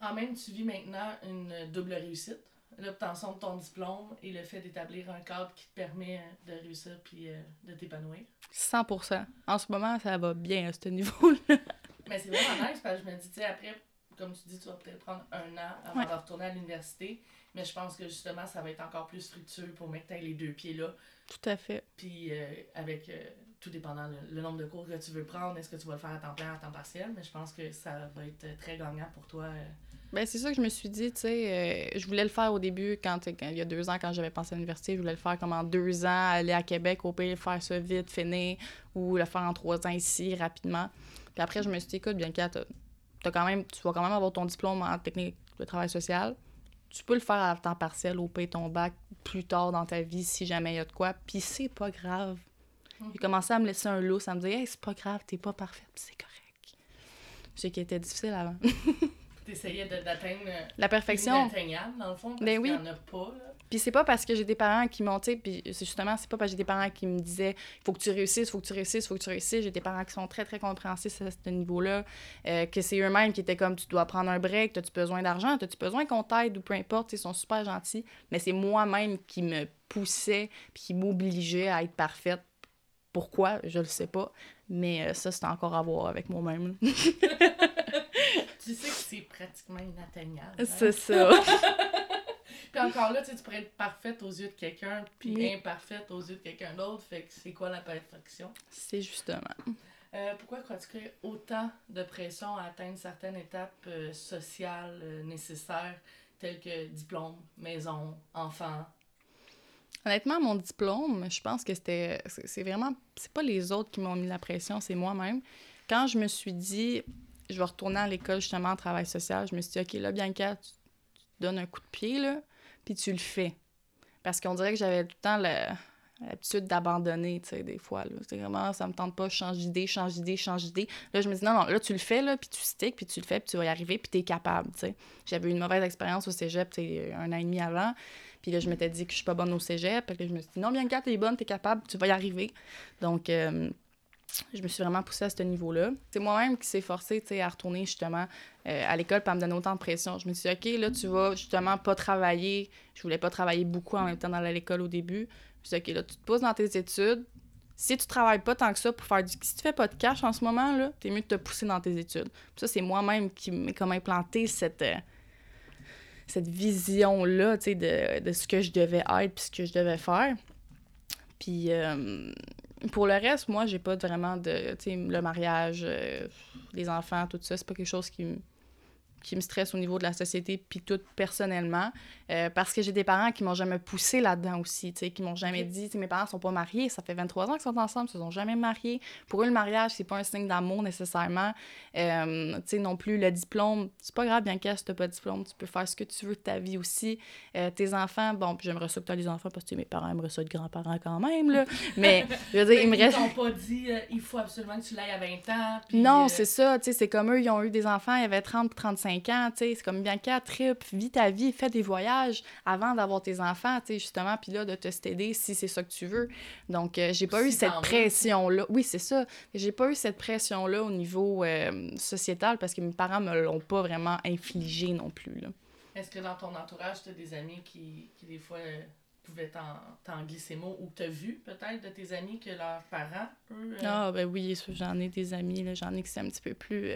En même, tu vis maintenant une double réussite. L'obtention de ton diplôme et le fait d'établir un cadre qui te permet euh, de réussir puis de t'épanouir. 100% En ce moment, ça va bien à ce niveau-là. Mais c'est vraiment nice parce que je me dis, tu sais, après, comme tu dis, tu vas peut-être prendre un an avant Ouais. de retourner à l'université. Mais je pense que justement, ça va être encore plus fructueux pour mettre les deux pieds là. Tout à fait. Puis euh, avec euh, tout dépendant le, le nombre de cours que tu veux prendre, est-ce que tu vas le faire à temps plein, à temps partiel, mais je pense que ça va être très gagnant pour toi. euh. Ben, c'est ça que je me suis dit, tu sais. euh, je voulais le faire au début, quand, quand- il y a deux ans, quand j'avais pensé à l'université. Je voulais le faire comme en deux ans, aller à Québec, au pire, faire ça vite, finir, ou le faire en trois ans ici, rapidement. Puis après, je me suis dit, écoute, t'as, t'as quand même, tu vas quand même avoir ton diplôme en technique de travail social. Tu peux le faire à temps partiel, au pire, ton bac, plus tard dans ta vie, si jamais il y a de quoi. Puis c'est pas grave. Il a commencé à me laisser un loup, à me dire, hey, c'est pas grave, t'es pas parfaite, c'est correct. Sais qu'il était difficile avant. *laughs* T'essayais d'atteindre euh, La perfection. l'inatteignable, dans le fond, parce Ben qu'il n'y en a pas. Là. Puis c'est pas parce que j'ai des parents qui m'ont, tu puis c'est justement, c'est pas parce que j'ai des parents qui me disaient faut que tu réussisses, faut que tu réussisses, faut que tu réussisses. J'ai des parents qui sont très, très compréhensifs à ce niveau-là, euh, que c'est eux-mêmes qui étaient comme tu dois prendre un break, as-tu besoin d'argent, as-tu besoin qu'on t'aide ou peu importe, ils sont super gentils. Mais c'est moi-même qui me poussais puis qui m'obligeait à être parfaite. Pourquoi, je le sais pas. Mais euh, ça, c'est encore à voir avec moi-même. *laughs* Tu sais que c'est pratiquement inatteignable. hein? c'est ça. *laughs* Puis encore là, tu sais, tu pourrais être parfaite aux yeux de quelqu'un, puis Oui. imparfaite aux yeux de quelqu'un d'autre. Fait que c'est quoi la perfection? c'est justement. Euh, pourquoi crois-tu qu'il y a autant de pression à atteindre certaines étapes euh, sociales euh, nécessaires, telles que diplôme, maison, enfant? Honnêtement, mon diplôme, je pense que c'était. C'est vraiment. C'est pas les autres qui m'ont mis la pression, c'est moi-même. Quand je me suis dit, je vais retourner à l'école justement en travail social, je me suis dit, OK, là, Bianca, tu, tu donnes un coup de pied, là, puis tu le fais. Parce qu'on dirait que j'avais tout le temps l'habitude d'abandonner, tu sais, des fois. C'est vraiment, ça me tente pas, change d'idée, change d'idée, change d'idée. Là, je me dis, non, non, là, tu le fais, là, puis tu sticks, puis tu le fais, puis tu vas y arriver, puis t'es capable, tu sais. J'avais eu une mauvaise expérience au cégep, tu sais, un an et demi avant. Puis là, je m'étais dit que je suis pas bonne au cégep. Puis là, je me suis dit, non, bien que t'es bonne, t'es capable, tu vas y arriver. Donc, euh, je me suis vraiment poussée à ce niveau-là. C'est moi-même qui s'est forcée à retourner justement euh, à l'école pour me donner autant de pression. Je me suis dit, OK, là, tu vas justement pas travailler. Je voulais pas travailler beaucoup en même temps dans l'école au début. Je me suis dit, OK, là, tu te poses dans tes études. Si tu travailles pas tant que ça pour faire du. Si tu fais pas de cash en ce moment, là, t'es mieux de te pousser dans tes études. Ça, c'est moi-même qui m'ai comme implanté cette. Euh, cette vision-là, tu sais, de, de, ce que je devais être puis ce que je devais faire. Puis, euh, pour le reste, moi, j'ai pas vraiment de. Tu sais, le mariage, euh, les enfants, tout ça, c'est pas quelque chose qui me qui me stresse au niveau de la société, puis tout personnellement, euh, parce que j'ai des parents qui m'ont jamais poussé là-dedans aussi, tu sais, qui m'ont jamais dit, mes parents sont pas mariés, ça fait 23 ans qu'ils sont ensemble, ils se sont jamais mariés. Pour eux, le mariage, c'est pas un signe d'amour nécessairement. Euh, tu sais, non plus, le diplôme, c'est pas grave, bien qu'à si t'as pas de diplôme, tu peux faire ce que tu veux de ta vie aussi. Euh, tes enfants, bon, puis j'aimerais ça que t'as les enfants, parce que mes parents aimeraient ça de grands-parents quand même, là, *laughs* mais, je veux dire, ils me restent... Ils t'ont pas dit, il faut absolument que tu l'ailles à 20 ans, Non, c'est ça, tu sais, c'est comme eux, ils ont eu des enfants, il y avait 30 35 ans, tu sais, c'est comme bien qu'à trip, vis ta vie, fais des voyages avant d'avoir tes enfants, tu sais, justement, puis là, de te staider si c'est ça que tu veux. Donc, euh, j'ai pas eu cette pression-là. Oui, c'est ça. J'ai pas eu cette pression-là au niveau euh, sociétal parce que mes parents me l'ont pas vraiment infligé non plus, là. Est-ce que dans ton entourage, tu as des amis qui, qui des fois, euh, pouvaient t'en glisser mots ou tu as vu peut-être de tes amis que leurs parents, eux. Ah, ben oui, j'en ai des amis, j'en ai qui c'est un petit peu plus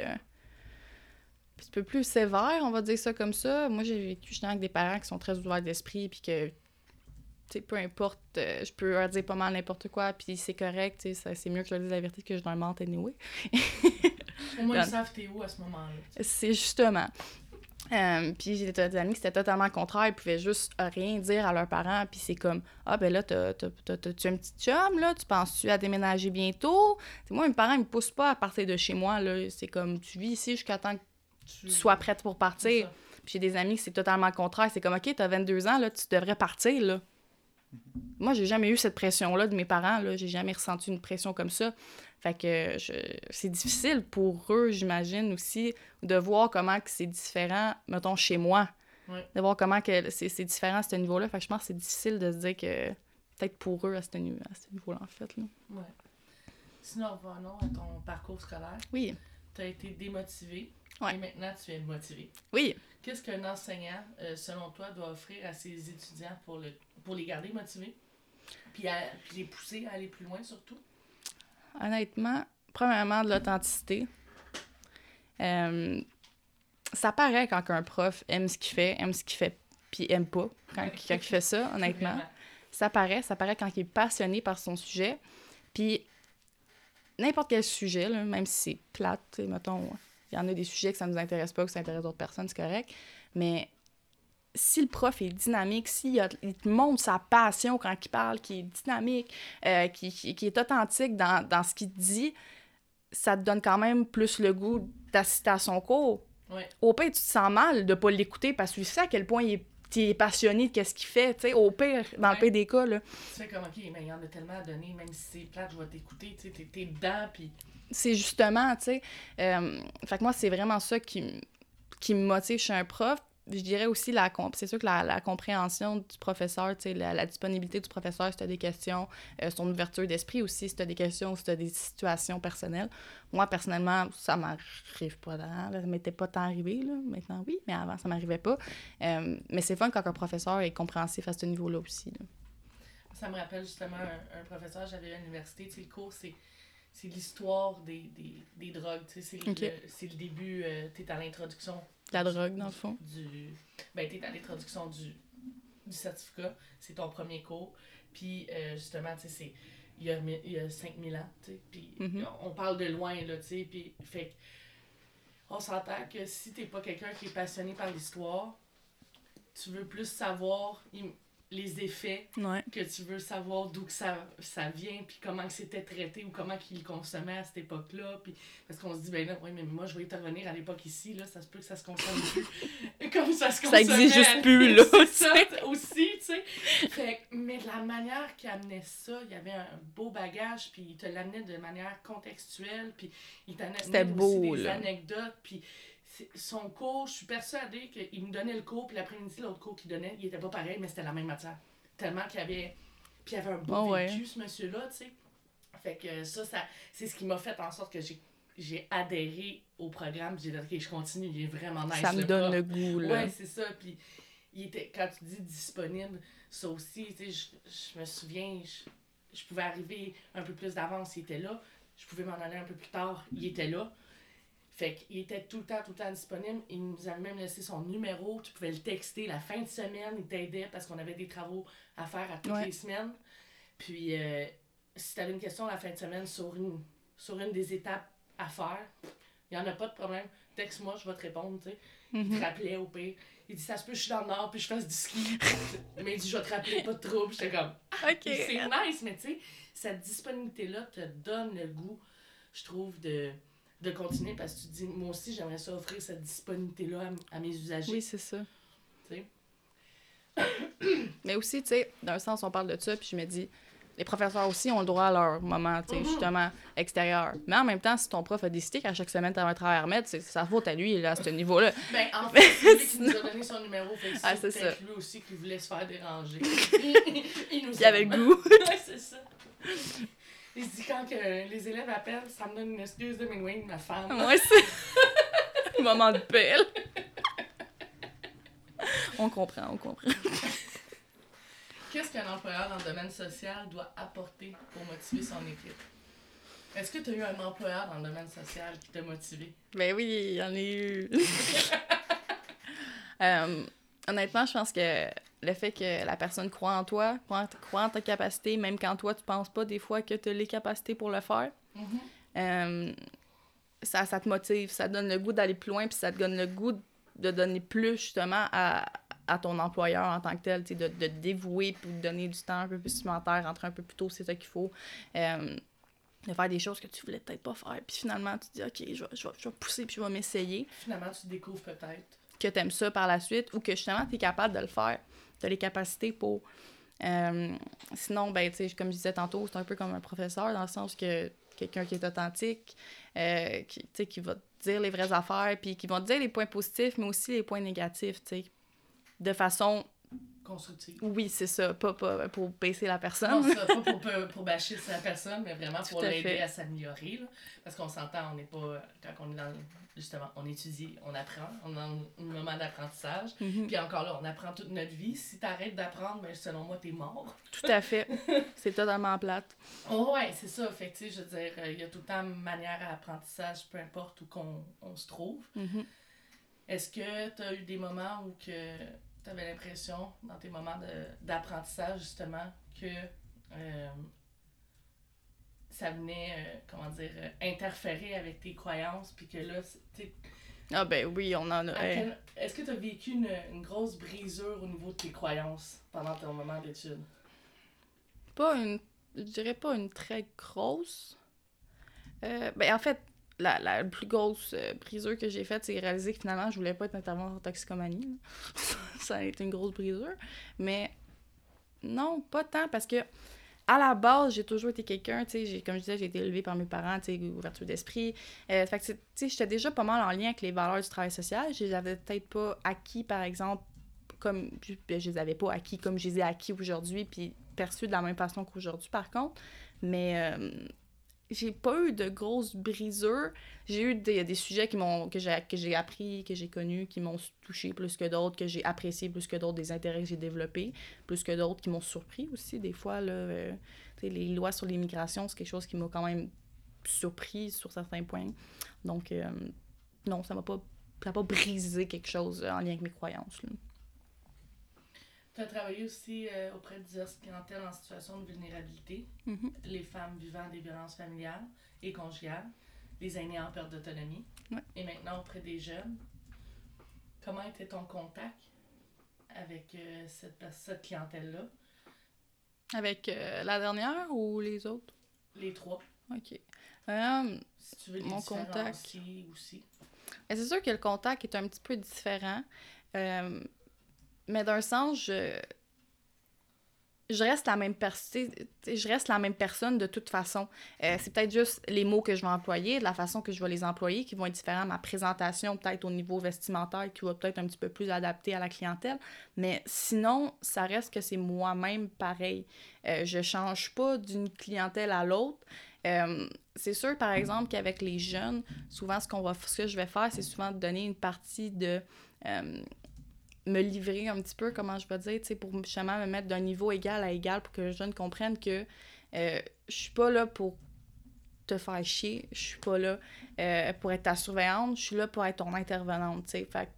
petit peu plus sévère, on va dire ça comme ça. Moi, j'ai vécu justement avec des parents qui sont très ouverts d'esprit, puis que, tu sais, peu importe, euh, je peux leur dire pas mal n'importe quoi, puis c'est correct, tu sais, c'est mieux que je leur dise la vérité que je leur mente anyway. Au moins, ils savent t'es où à ce moment-là. C'est justement. Euh, puis j'ai des amis qui c'était totalement le contraire, ils pouvaient juste rien dire à leurs parents, puis c'est comme Ah, ben là, t'as-tu un petit chum, là, tu penses-tu à déménager bientôt? moi, mes parents, ils me poussent pas à partir de chez moi, là. C'est comme Tu vis ici jusqu'à temps que tu sois prête pour partir. Puis j'ai des amis que c'est totalement le contraire. C'est comme, OK, t'as 22 ans, là, tu devrais partir, là. Moi, j'ai jamais eu cette pression-là de mes parents, là. J'ai jamais ressenti une pression comme ça. Fait que je... c'est difficile pour eux, j'imagine, aussi, de voir comment que c'est différent, mettons, chez moi. De voir comment que c'est différent à ce niveau-là. Fait que je pense que c'est difficile de se dire que peut-être pour eux à ce, niveau-là, en fait. Là. Ouais. Sinon, revenons à ton parcours scolaire. Oui. Tu as été et maintenant, tu es motivé. Oui. Qu'est-ce qu'un enseignant, euh, selon toi, doit offrir à ses étudiants pour, le, pour les garder motivés? Puis, à, les pousser à aller plus loin, surtout? Honnêtement, premièrement, de l'authenticité. Euh, ça paraît quand un prof aime ce qu'il fait, aime ce qu'il fait, puis aime pas quand, *laughs* quand il fait ça, honnêtement. Ça paraît, ça paraît quand il est passionné par son sujet. Puis n'importe quel sujet, là, même si c'est plate, mettons, il y en a des sujets que ça nous intéresse pas, que ça intéresse d'autres personnes, c'est correct. Mais si le prof est dynamique, s'il il te montre sa passion quand il parle, qui est dynamique, euh, qui, qui, est authentique dans, dans ce qu'il dit, ça te donne quand même plus le goût d'assister à son cours. Au pire, tu te sens mal de pas l'écouter parce que tu sais à quel point il est, est passionné de ce qu'il fait, tu sais, au pire, dans le pire des cas, là. Tu fais comme, OK, mais il y en a tellement à donner, même si c'est plate, je vais t'écouter, tu sais, t'es dedans, puis c'est justement, tu sais. Euh, fait que moi, c'est vraiment ça qui, qui me motive chez un prof. Je dirais aussi, la c'est sûr que la, la, compréhension du professeur, la, la, disponibilité du professeur si tu as des questions, euh, son ouverture d'esprit aussi si tu as des questions, si tu as des situations personnelles. Moi, personnellement, ça m'arrive pas Ça Ça m'était pas tant arrivé, là. Maintenant, oui, mais avant, ça m'arrivait pas. Euh, mais c'est fun quand un professeur est compréhensif à ce niveau-là aussi. Là. Ça me rappelle justement un, professeur, j'avais à l'université, le cours, c'est c'est l'histoire des, des, des, drogues. C'est le, le, début, euh, tu es à l'introduction. La drogue, dans le fond. Du, ben, tu es à l'introduction du, du certificat. C'est ton premier cours. Puis, euh, justement, tu sais, il y a, il y a 5000 ans, tu sais. Puis, mm-hmm. on parle de loin, là, tu sais. Puis, fait on s'entend que si t'es pas quelqu'un qui est passionné par l'histoire, tu veux plus savoir les effets Ouais. que tu veux savoir d'où que ça, ça vient, puis comment c'était traité ou comment qu'ils consommaient à cette époque-là. Puis, parce qu'on se dit, ben là, oui, mais moi, je vais intervenir à l'époque ici, là, ça se peut que ça se consomme plus. *laughs* Comme ça se Ça consommait. existe juste plus, là, *laughs* ça aussi, tu sais. Fait mais de la manière qu'il amenait ça, il y avait un beau bagage, puis il te l'amenait de manière contextuelle, puis il t'amenait C'était aussi des là. anecdotes, puis son cours, je suis persuadée qu'il me donnait le cours, puis l'après-midi, l'autre cours qu'il donnait, il était pas pareil, mais c'était la même matière. Tellement qu'il y avait... Puis il avait un beau Oh, ouais. vécu, ce monsieur-là, tu sais. Fait que ça, ça c'est ce qui m'a fait en sorte que j'ai j'ai adhéré au programme. J'ai dit, OK, je continue, il est vraiment nice. ça me donne prof. le goût, là. Ouais, c'est ça. Puis, il était, quand tu dis disponible, ça aussi, tu sais, je, je me souviens, je, je pouvais arriver un peu plus d'avance, il était là. Je pouvais m'en aller un peu plus tard, il était là. Fait qu'il était tout le temps, tout le temps disponible. Il nous avait même laissé son numéro. Tu pouvais le texter la fin de semaine. Il t'aidait parce qu'on avait des travaux à faire à toutes Ouais. les semaines. Puis, euh, si tu avais une question la fin de semaine sur une, sur une des étapes à faire, il n'y en a pas de problème. Texte-moi, je vais te répondre, tu sais. Il Mhm. te rappelait au pire. Il dit, ça se peut, je suis dans le nord, puis je fasse du ski. *laughs* mais il dit, je vais te rappeler, pas de trouble. J'étais comme, OK. c'est nice, mais tu sais, cette disponibilité-là te donne le goût, je trouve, de, de continuer parce que tu te dis, moi aussi, j'aimerais ça offrir cette disponibilité-là à, mes usagers. Oui, c'est ça. *coughs* Mais aussi, tu sais, d'un sens, on parle de ça, puis je me dis, les professeurs aussi ont le droit à leur moment, tu sais, Mhm. justement, extérieur. Mais en même temps, si ton prof a décidé qu'à chaque semaine, tu avais un travail à remettre, c'est sa faute à lui, là, à ce niveau-là. *laughs* Ben, en fait, c'est lui qui nous a donné son numéro. Fait que Ah, c'est ça. lui aussi qui voulait se faire déranger. *laughs* il nous Il avait le goût. *laughs* ouais, c'est ça. Il se dit quand que les élèves appellent, ça me donne une excuse de m'éloigner de ma femme. Moi, c'est. *laughs* moment de pelle. on comprend, on comprend. Qu'est-ce qu'un employeur dans le domaine social doit apporter pour motiver son équipe? Est-ce que tu as eu un employeur dans le domaine social qui t'a motivé? Ben oui, j'en ai eu. *laughs* Euh, honnêtement, je pense que le fait que la personne croit en toi, croit en, croit en ta capacité, même quand toi, tu penses pas des fois que tu as les capacités pour le faire, euh, ça, ça te motive, ça te donne le goût d'aller plus loin, puis ça te donne le goût de donner plus justement à, à ton employeur en tant que tel, de, de te dévouer, puis de donner du temps un peu plus supplémentaire, rentrer un peu plus tôt, c'est ça qu'il faut. Euh, de faire des choses que tu voulais peut-être pas faire. Puis finalement, tu te dis, OK, je vais, je vais, je vais pousser, puis je vais m'essayer. Finalement, tu découvres peut-être. Que tu aimes ça par la suite ou que justement, tu es capable de le faire. Tu as les capacités pour. Euh, sinon, ben, comme je disais tantôt, c'est un peu comme un professeur dans le sens que quelqu'un qui est authentique, euh, qui, qui va te dire les vraies affaires, puis qui va te dire les points positifs, mais aussi les points négatifs. De façon, Constructive. oui, c'est ça, pas, pas pour baisser la Non, personne. ça, pas pour, *laughs* pour, pour bâcher sa personne, mais vraiment pour Tout l'aider à s'améliorer. Parce qu'on s'entend, on n'est pas. Quand on est dans. Justement, on étudie, on apprend, on est dans un moment d'apprentissage. Mhm. Puis encore là, on apprend toute notre vie. Si t'arrêtes d'apprendre, ben, selon moi, t'es mort. Tout à fait. *laughs* C'est totalement plate. Oh, ouais, c'est ça. Fait que, tu je veux dire, euh, il y a tout le temps manière à apprentissage, peu importe où qu'on on se trouve. Mhm. Est-ce que tu as eu des moments où que tu avais l'impression, dans tes moments d'apprentissage, justement, que euh, ça venait, euh, comment dire, euh, interférer avec tes croyances, puis que là, c'est- tu Ah ben oui, on en a. quel- est-ce que tu as vécu une, une grosse brisure au niveau de tes croyances pendant ton moment d'études? pas une. Je dirais pas une très grosse. Euh, ben, en fait, la, la plus grosse euh, brisure que j'ai faite, c'est réaliser que finalement, je voulais pas être intervenante en toxicomanie. *laughs* ça a été une grosse brisure. Mais non, pas tant, parce que à la base, j'ai toujours été quelqu'un, tu sais, comme je disais, j'ai été élevée par mes parents, tu sais, ouverture d'esprit. Euh, fait que, tu sais, j'étais déjà pas mal en lien avec les valeurs du travail social. Je les avais peut-être pas acquis, par exemple, comme je, ben, je les avais pas acquis comme je les ai acquis aujourd'hui, puis perçus de la même façon qu'aujourd'hui, par contre. Mais euh, j'ai pas eu de grosses brisures. J'ai eu des, des sujets qui m'ont que j'ai que j'ai appris, que j'ai connus, qui m'ont touché plus que d'autres, que j'ai apprécié plus que d'autres, des intérêts que j'ai développés, plus que d'autres qui m'ont surpris aussi des fois là. euh, les lois sur l'immigration, c'est quelque chose qui m'a quand même surpris sur certains points. Donc euh, non, ça m'a pas ça m'a pas brisé quelque chose en lien avec mes croyances. Tu as travaillé aussi euh, auprès de diverses clientèles en situation de vulnérabilité, Mhm. les femmes vivant des violences familiales et conjugales, les aînés en perte d'autonomie, Ouais. et maintenant auprès des jeunes. Comment était ton contact avec euh, cette, cette clientèle-là? Avec euh, la dernière ou les autres? Les trois. OK. Si tu veux les Mon différencier aussi. C'est sûr que le contact est un petit peu différent. Mais d'un sens, je, je reste la même personne. Je reste la même personne de toute façon. Euh, c'est peut-être juste les mots que je vais employer, la façon que je vais les employer, qui vont être différents. Ma présentation, peut-être au niveau vestimentaire, qui va peut-être un petit peu plus adapté à la clientèle. Mais sinon, ça reste que c'est moi-même pareil. Euh, je change pas d'une clientèle à l'autre. Euh, c'est sûr, par exemple, qu'avec les jeunes, souvent, ce, qu'on va, ce que je vais faire, c'est souvent donner une partie de... me livrer un petit peu, comment je vais dire, tu sais, pour justement me mettre d'un niveau égal à égal pour que le jeune comprenne que euh, je suis pas là pour te faire chier, je suis pas là euh, pour être ta surveillante, je suis là pour être ton intervenante, tu sais. Fait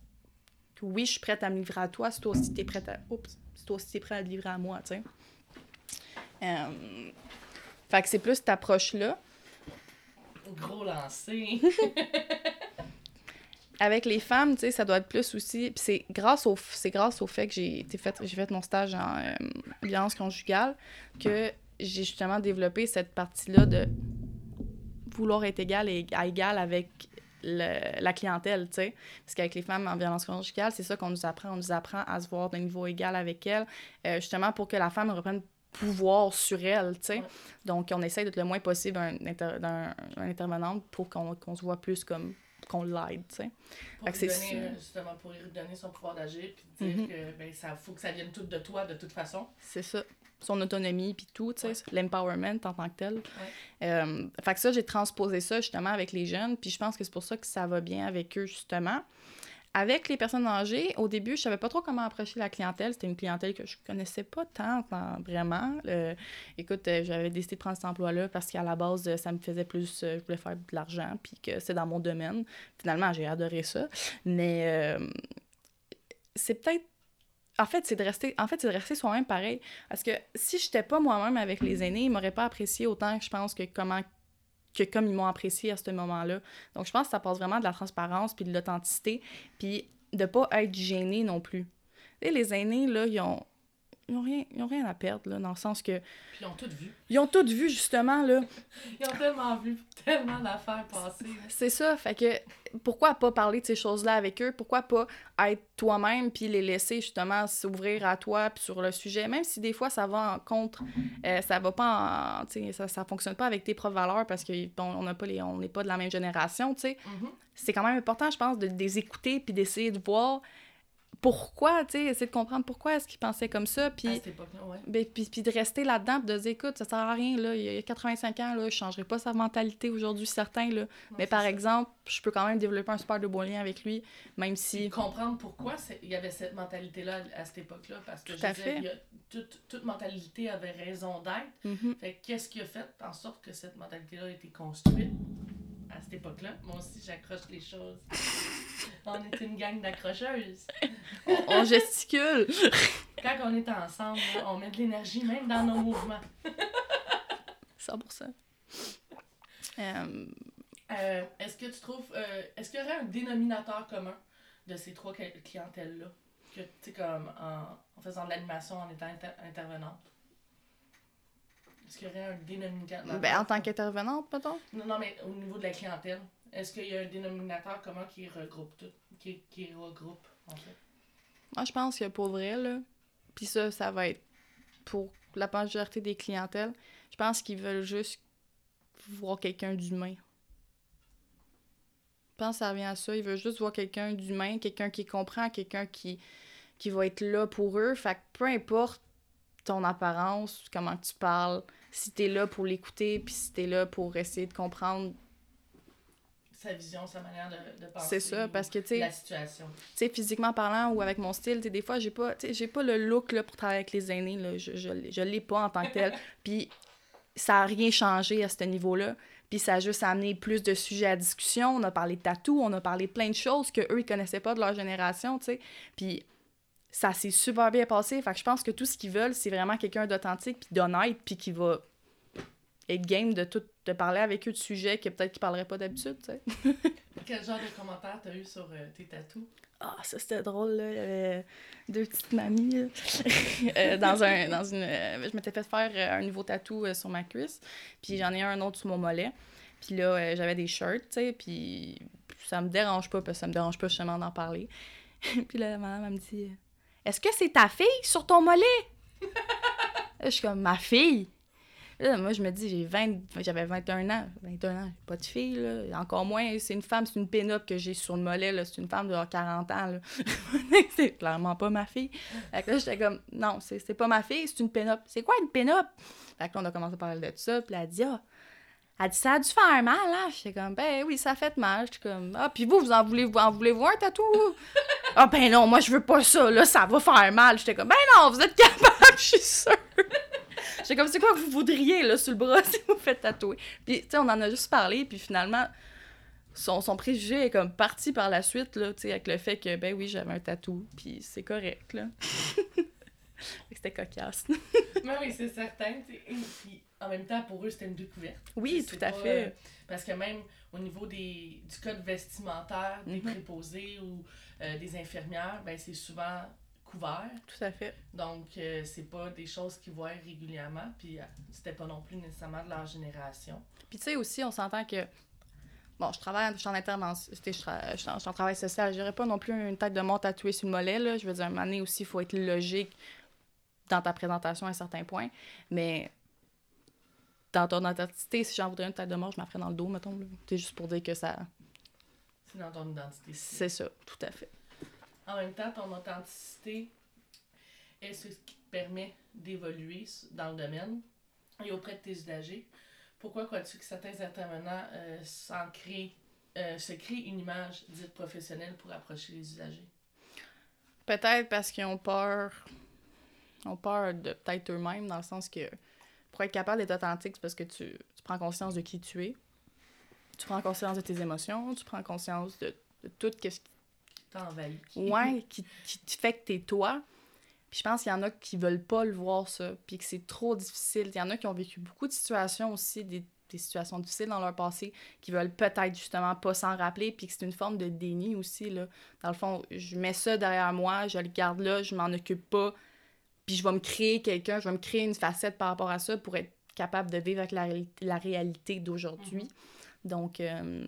que oui, je suis prête à me livrer à toi, si toi aussi t'es prête à... Oups, si toi aussi t'es prêt à te livrer à moi, tu sais. Euh, Fait que c'est plus cette approche-là. Gros lancé. *laughs* avec les femmes, tu sais, ça doit être plus aussi. Puis c'est grâce au, c'est grâce au fait que j'ai fait, j'ai fait mon stage en euh, violence conjugale que j'ai justement développé cette partie-là de vouloir être égal et à égal avec la clientèle, tu sais. Parce qu'avec les femmes en violence conjugale, c'est ça qu'on nous apprend. On nous apprend à se voir d'un niveau égal avec elles, euh, justement pour que la femme reprenne pouvoir sur elle, tu sais. Donc, on essaie d'être le moins possible un, inter- pour qu'on se voit plus comme qu'on l'aide, tu sais. Pour lui donner, ça. justement, pour lui redonner son pouvoir d'agir, puis dire Mhm. que ben, ça faut que ça vienne tout de toi de toute façon. C'est ça. Son autonomie, puis tout, tu sais, Ouais. l'empowerment en tant que tel. Euh, fait que ça, j'ai transposé ça justement avec les jeunes, puis je pense que c'est pour ça que ça va bien avec eux, justement. Avec les personnes âgées, au début, je savais pas trop comment approcher la clientèle. C'était une clientèle que je connaissais pas tant, vraiment. Euh, écoute, euh, j'avais décidé de prendre cet emploi-là parce qu'à la base, euh, ça me faisait plus... je voulais faire de l'argent, puis que c'est dans mon domaine. Finalement, j'ai adoré ça. Mais c'est peut-être... En fait, c'est de rester, en fait, rester soi-même pareil. Parce que si j'étais pas moi-même avec les aînés, ils m'auraient pas apprécié autant que je pense que comment comme ils m'ont apprécié à ce moment-là. Donc, je pense que ça passe vraiment de la transparence puis de l'authenticité, puis de pas être gêné non plus. Les aînés, là, ils ont, ils ont, rien, ils ont rien à perdre, là, dans le sens que... Puis ils ont tout vu. Ils ont tout vu, justement, là. Ils ont tellement vu tellement d'affaires passer. C'est ça, fait que pourquoi pas parler de ces choses-là avec eux? Pourquoi pas être toi-même puis les laisser justement s'ouvrir à toi puis sur le sujet, même si des fois ça va en contre, euh, ça va pas en, tu sais, ça, ça fonctionne pas avec tes propres valeurs parce que bon, on n'a pas les, on n'est pas de la même génération, tu sais. Mhm. C'est quand même important, je pense, de, de les écouter puis d'essayer de voir pourquoi, tu sais, essayer de comprendre pourquoi est-ce qu'ils pensaient comme ça, puis époque-là, ouais. ben, puis, de rester là-dedans, puis de se dire, écoute, ça sert à rien, là, il y a 85 ans, là, je changerai pas sa mentalité aujourd'hui, certain, là. Non, Mais par ça. exemple, je peux quand même développer un super de bon lien avec lui, même si... comprendre pourquoi il y avait cette mentalité-là à cette époque-là. Parce que Tout je à disais, fait. il y a- toute, toute mentalité avait raison d'être. Fait que qu'est-ce qui a fait en sorte que cette mentalité-là a été construite à cette époque-là? Moi aussi, j'accroche les choses. *laughs* on est une gang d'accrocheuses. on, on gesticule! *laughs* Quand on est ensemble, on met de l'énergie même dans nos mouvements. 100%. Euh, Euh, est-ce que tu trouves. euh, est-ce qu'il y aurait un dénominateur commun de ces trois cli- clientèles-là? Que, tu sais, comme en, en faisant de l'animation, en étant inter- intervenante? Est-ce qu'il y aurait un dénominateur? ben, en tant qu'intervenante, mettons? Non, non, mais au niveau de la clientèle, est-ce qu'il y a un dénominateur commun qui regroupe tout? Qui, qui regroupe, en fait? Moi, je pense que pour vrai, là, puis ça, ça va être pour la majorité des clientèles, je pense qu'ils veulent juste voir quelqu'un d'humain. Je pense que ça revient à ça. Ils veulent juste voir quelqu'un d'humain, quelqu'un qui comprend, quelqu'un qui, qui va être là pour eux. Fait que peu importe ton apparence, comment tu parles, si t'es là pour l'écouter, puis si t'es là pour essayer de comprendre, Sa vision, sa manière de, de penser. c'est ça. Parce que, tu sais, La situation. tu sais, physiquement parlant ou avec mon style, tu sais, des fois, j'ai pas, j'ai pas le look là, pour travailler avec les aînés. Là. Je, je, l'ai- je l'ai pas en tant que tel. *laughs* Puis ça a rien changé à ce niveau-là. Puis ça a juste amené plus de sujets à discussion. On a parlé de tatou, on a parlé de plein de choses que eux ils connaissaient pas de leur génération, tu sais. Puis ça s'est super bien passé. Fait que je pense que tout ce qu'ils veulent, c'est vraiment quelqu'un d'authentique puis d'honnête puis qui va être game de tout de parler avec eux de sujets que peut-être qu'ils parleraient pas d'habitude, tu sais. *laughs* Quel genre de commentaires t'as eu sur euh, tes tatous? Ah, ça c'était drôle, là. Il y avait deux petites mamies. *laughs* Euh, dans, un, dans une. euh, je m'étais fait faire un nouveau tatou sur ma cuisse, puis j'en ai un autre sur mon mollet. Puis là, j'avais des shirts, tu sais, puis ça me dérange pas, parce que ça me dérange pas justement d'en parler. *laughs* puis là, la madame, elle me dit Est-ce que c'est ta fille sur ton mollet je suis comme Ma fille Là, moi, je me dis, j'ai 20, j'avais 21 ans. 21 ans, j'ai pas de fille, là. Encore moins, c'est une femme, c'est une pénope que j'ai sur le mollet, là. C'est une femme de 40 ans, là. *laughs* c'est clairement pas ma fille. Fait que là, j'étais comme, non, c'est pas ma fille, c'est une pénope. C'est quoi une pénope? Fait que là, on a commencé à parler de ça, puis elle a dit, ah, elle dit, ça a dû faire mal, hein? J'étais comme, ben oui, ça a fait mal. J'étais comme, ah, puis vous, vous en voulez, vous en voulez-vous un tatou? *laughs* ah, ben non, moi, je veux pas ça, là, ça va faire mal. J'étais comme, ben non, vous êtes capable, *laughs* je suis sûre. J'étais comme, c'est quoi que vous voudriez, là, sur le bras, *laughs* si vous faites tatouer? Puis, tu sais, on en a juste parlé, puis finalement, son, son préjugé est comme parti par la suite, là, tu sais, avec le fait que, ben oui, j'avais un tatou, puis c'est correct, là. C'était cocasse. Mais oui, c'est certain. tu sais. Et puis, en même temps, pour eux, c'était une découverte. Oui, tout à pas, fait. euh, parce que même au niveau des, du code vestimentaire des Mhm. préposés ou euh, des infirmières, ben, c'est souvent couvert. Tout à fait. Donc, euh, c'est pas des choses qu'ils voient régulièrement. Puis, euh, c'était pas non plus nécessairement de leur génération. Puis tu sais aussi, on s'entend que bon, je travaille, je suis en intervention, je, tra- je suis en, travail social, pas non plus une tête de mort tatouée sur le mollet là. Je veux dire, à un moment donné aussi, il faut être logique dans ta présentation à un certain point, mais dans ton identité, si j'en voudrais une tête de mort, je m'en ferais dans le dos, mettons. là. C'est juste pour dire que ça. C'est dans ton identité. C'est ça, tout à fait. En même temps, ton authenticité est ce qui te permet d'évoluer dans le domaine et auprès de tes usagers. Pourquoi crois-tu que certains intervenants euh, s'en créent, euh, se créent une image dite professionnelle pour approcher les usagers? Peut-être parce qu'ils ont peur. ont peur de peut-être eux-mêmes, dans le sens que pour être capable d'être authentique, c'est parce que tu, tu prends conscience de qui tu es. Tu prends conscience de tes émotions, tu prends conscience de, de tout ce qui, T'envahis. ouais, qui, qui fait que t'es toi. Puis je pense qu'il y en a qui veulent pas le voir, ça, puis que c'est trop difficile. Il y en a qui ont vécu beaucoup de situations aussi, des, des situations difficiles dans leur passé, qui veulent peut-être justement pas s'en rappeler, puis que c'est une forme de déni aussi, là. Dans le fond, je mets ça derrière moi, je le garde là, je m'en occupe pas, puis je vais me créer quelqu'un, je vais me créer une facette par rapport à ça pour être capable de vivre avec la, la réalité d'aujourd'hui. Donc, euh,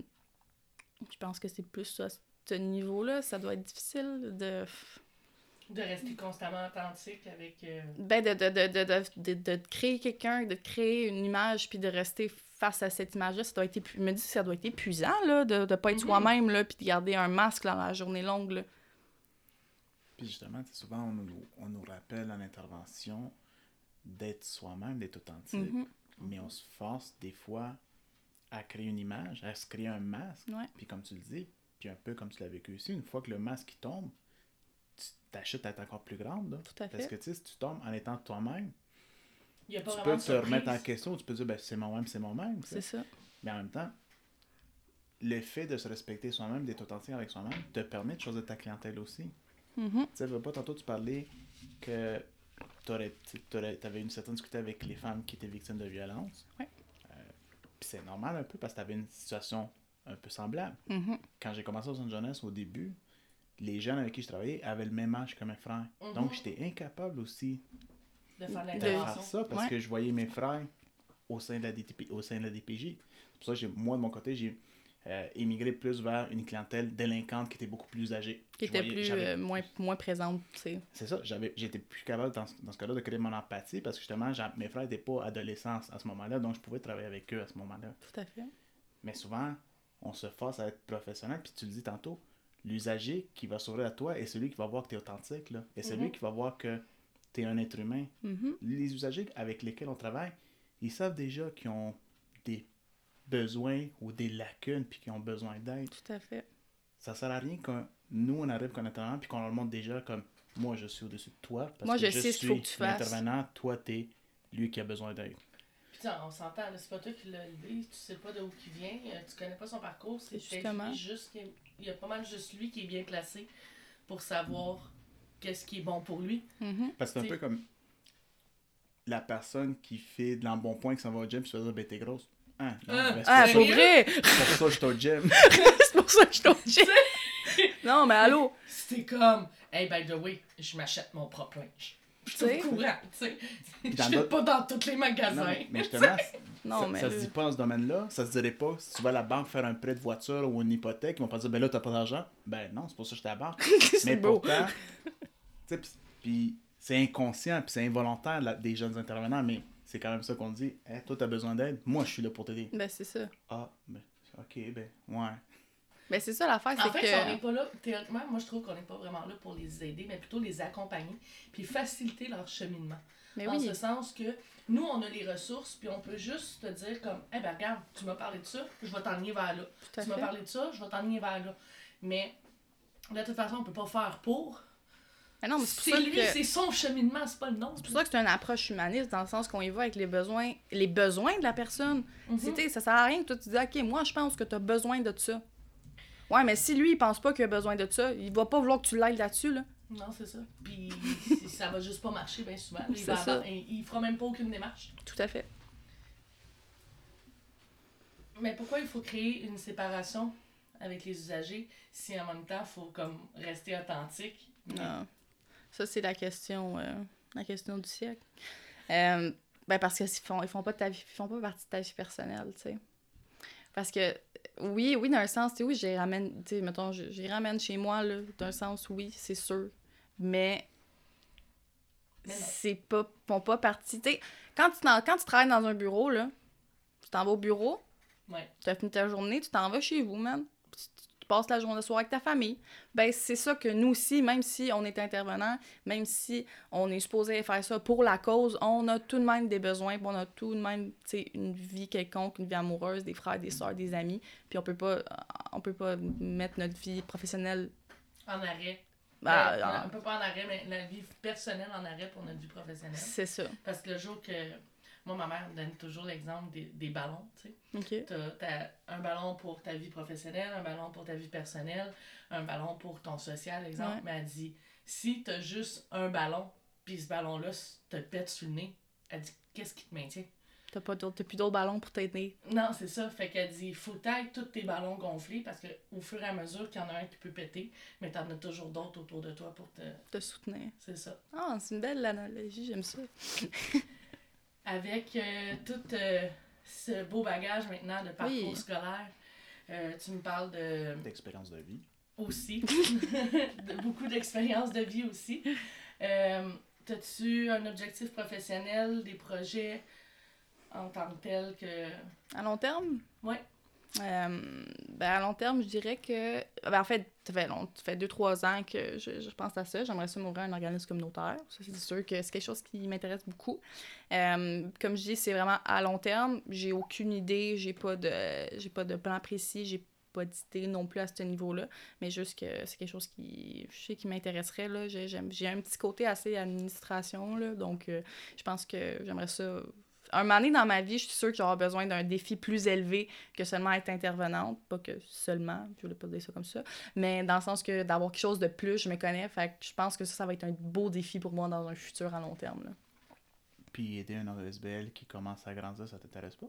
je pense que c'est plus ça, ce niveau-là, ça doit être difficile de... De rester constamment authentique avec. euh, Ben, de, de, de, de, de, de, de créer quelqu'un, de créer une image, puis de rester face à cette image-là, ça doit être je me dis que ça doit être épuisant, là, de ne pas être Mhm. soi-même, là, puis de garder un masque dans la journée longue, là. Puis justement, souvent, on nous, on nous rappelle en intervention d'être soi-même, d'être authentique. Mhm. Mais on se force des fois à créer une image, à se créer un masque. Ouais. Puis comme tu le dis, puis un peu comme tu l'as vécu aussi, une fois que le masque il tombe, tu t'achètes à être encore plus grande. Là. Tout à Parce fait. que tu sais, si tu tombes en étant toi-même, Il y a pas tu peux te remettre en question, tu peux dire, ben, c'est moi-même, c'est moi-même. C'est ça. Mais en même temps, le fait de se respecter soi-même, d'être authentique avec soi-même, te permet de choisir ta clientèle aussi. Mhm. Tu sais, veux pas, tantôt tu parlais que tu avais une certaine discussion avec les femmes qui étaient victimes de violence. Ouais. Euh, Puis c'est normal un peu parce que tu avais une situation un peu semblable. Mhm. Quand j'ai commencé au centre jeunesse au début, les jeunes avec qui je travaillais avaient le même âge que mes frères. Mhm. Donc j'étais incapable aussi De faire de faire ça parce Ouais. que je voyais mes frères au sein de la, DTP, au sein de la DPJ. C'est pour ça que j'ai- moi, de mon côté, j'ai euh, émigré plus vers une clientèle délinquante qui était beaucoup plus âgée. Qui était voyais- plus, euh, moins, moins présente, tu sais. c'est ça, j'avais, j'étais plus capable dans, ce- dans ce cas-là de créer mon empathie parce que justement, mes frères n'étaient pas adolescents à ce moment-là, donc je pouvais travailler avec eux à ce moment-là. Tout à fait. Mais souvent, on se force à être professionnel, puis tu le dis tantôt, l'usager qui va s'ouvrir à toi est celui qui va voir que tu es authentique, là, et celui Mhm. qui va voir que tu es un être humain. Mhm. Les usagers avec lesquels on travaille, ils savent déjà qu'ils ont des besoins ou des lacunes, puis qu'ils ont besoin d'aide. Tout à fait. Ça sert à rien que nous, on arrive comme intervenant, puis qu'on leur montre déjà comme moi, je suis au-dessus de toi. Parce Moi, que je sais ce qu'il faut que tu suis fasses. L'intervenant, toi, t'es lui qui a besoin d'aide. Puis tu sais, on s'entend, c'est pas toi qui l'as élevé, tu sais pas d'où il vient, euh, tu connais pas son parcours, c'est justement. lui juste qui il y a pas mal juste lui qui est bien placé pour savoir qu'est-ce qui est bon pour lui. Mhm. Parce que c'est un peu comme la personne qui fait de l'embonpoint qui s'en va au gym, puis tu vas dire, ben t'es grosse. Ah, non, Ah. c'est Ah, pour vrai! c'est pour ça que je suis au gym. *laughs* c'est pour ça que je suis touchée. *laughs* non, mais allô? C'était comme, hey, by the way, je m'achète mon propre linge. Je suis Tu sais? au courant, tu sais. Je suis pas dans tous les magasins. Non, mais, *laughs* justement, Non, ça, mais ça se dit pas dans ce domaine-là. Ça se dirait pas. Si tu vas à la banque faire un prêt de voiture ou une hypothèque, ils vont pas dire, ben là, t'as pas d'argent. Ben non, c'est pour ça que j'étais à la banque. C'est mais beau. pourtant, tu sais, pis- puis c'est inconscient, puis c'est involontaire là, des jeunes intervenants, mais c'est quand même ça qu'on dit. Hey, toi, t'as besoin d'aide. Moi, je suis là pour t'aider. Ben, c'est ça. Ah, ben, ok, ben, ouais. Ben, c'est ça l'affaire, En c'est fait, on n'est que. pas là, théoriquement, moi je trouve qu'on n'est pas vraiment là pour les aider, mais plutôt les accompagner, puis faciliter leur cheminement. Mais en oui. ce sens que nous, on a les ressources, puis on peut juste te dire comme, eh ben regarde, tu m'as parlé de ça, je vais t'enligner vers là. Tu m'as parlé de ça, je vais t'enligner vers là. Mais de toute façon, on peut pas faire pour. Mais non, mais c'est pour C'est ça lui, que. c'est son cheminement, c'est pas le nôtre. C'est pour ça que c'est une approche humaniste, dans le sens qu'on y va avec les besoins, les besoins de la personne. C'est, tu sais, ça sert à rien que toi tu dis, OK, moi, je pense que tu as besoin de ça. Ouais, mais si lui, il pense pas qu'il a besoin de ça, il va pas vouloir que tu l'aides là-dessus, là. Non, c'est ça. Puis *laughs* si- ça va juste pas marcher bien souvent. Il, va avoir- il fera même pas aucune démarche. Tout à fait. Mais pourquoi il faut créer une séparation avec les usagers si en même temps il faut comme rester authentique? Non. Ça, c'est la question, euh, la question du siècle. Euh, ben, parce qu'ils font, ils font pas de ta vie, ils font pas partie de ta vie personnelle, tu sais. Parce que, oui, oui, d'un sens, tu sais, oui, j'y ramène, tu sais, mettons, je- j'y ramène chez moi, là, d'un sens, oui, c'est sûr. Mais, c'est pas, font pas partie, tu sais, quand tu, quand tu travailles dans un bureau, là, tu t'en vas au bureau, Ouais. tu as fini ta journée, tu t'en vas chez vous, man. Tu passes la journée soir avec ta famille. Ben, c'est ça que nous aussi, même si on est intervenant, même si on est supposé faire ça pour la cause, on a tout de même des besoins, on a tout de même, tu sais, une vie quelconque, une vie amoureuse, des frères, des sœurs, des amis. Puis on peut pas, on peut pas mettre notre vie professionnelle. En arrêt. bah, Ben, en- on peut pas en arrêt, mais la vie personnelle en arrêt pour notre vie professionnelle. c'est ça. Parce que le jour que. Moi, ma mère donne toujours l'exemple des, des ballons, tu sais. T'as, t'as un ballon pour ta vie professionnelle, un ballon pour ta vie personnelle, un ballon pour ton social, exemple. Ouais. Mais elle dit, si t'as juste un ballon, puis ce ballon-là te pète sur le nez, elle dit, qu'est-ce qui te maintient? T'as pas d'autres- t'as plus d'autres ballons pour t'aider. Non, c'est ça. Fait qu'elle dit, faut tailler tous tes ballons gonflés parce que au fur et à mesure qu'il y en a un qui peut péter, mais t'en as toujours d'autres autour de toi pour te. te soutenir. C'est ça. Ah, c'est une belle analogie, j'aime ça. *laughs* Avec euh, tout euh, ce beau bagage maintenant de parcours Oui. scolaire, euh, tu me parles de D'expérience de vie. aussi, *laughs* de beaucoup d'expériences de vie aussi. Euh, T'as-tu un objectif professionnel, des projets en tant que tel que. À long terme? Ouais. Euh, ben à long terme, je dirais que. Ben en fait, ça fait, long, fait 2-3 ans que je, je pense à ça. J'aimerais ça m'ouvrir un organisme communautaire. Ça, c'est sûr que c'est quelque chose qui m'intéresse beaucoup. Euh, comme je dis, c'est vraiment à long terme. J'ai aucune idée, j'ai pas de j'ai pas de plan précis, j'ai pas d'idée non plus à ce niveau-là. Mais juste que c'est quelque chose qui, je sais, qui m'intéresserait. là. J'ai, j'ai un petit côté assez administration, là, donc euh, je pense que j'aimerais ça un moment donné dans ma vie, je suis sûre que j'aurai besoin d'un défi plus élevé que seulement être intervenante. Pas que seulement, je voulais pas dire ça comme ça, mais dans le sens que d'avoir quelque chose de plus, je me connais. Fait que je pense que ça, ça va être un beau défi pour moi dans un futur à long terme. là. Puis aider un OSBL qui commence à grandir, ça t'intéresse pas?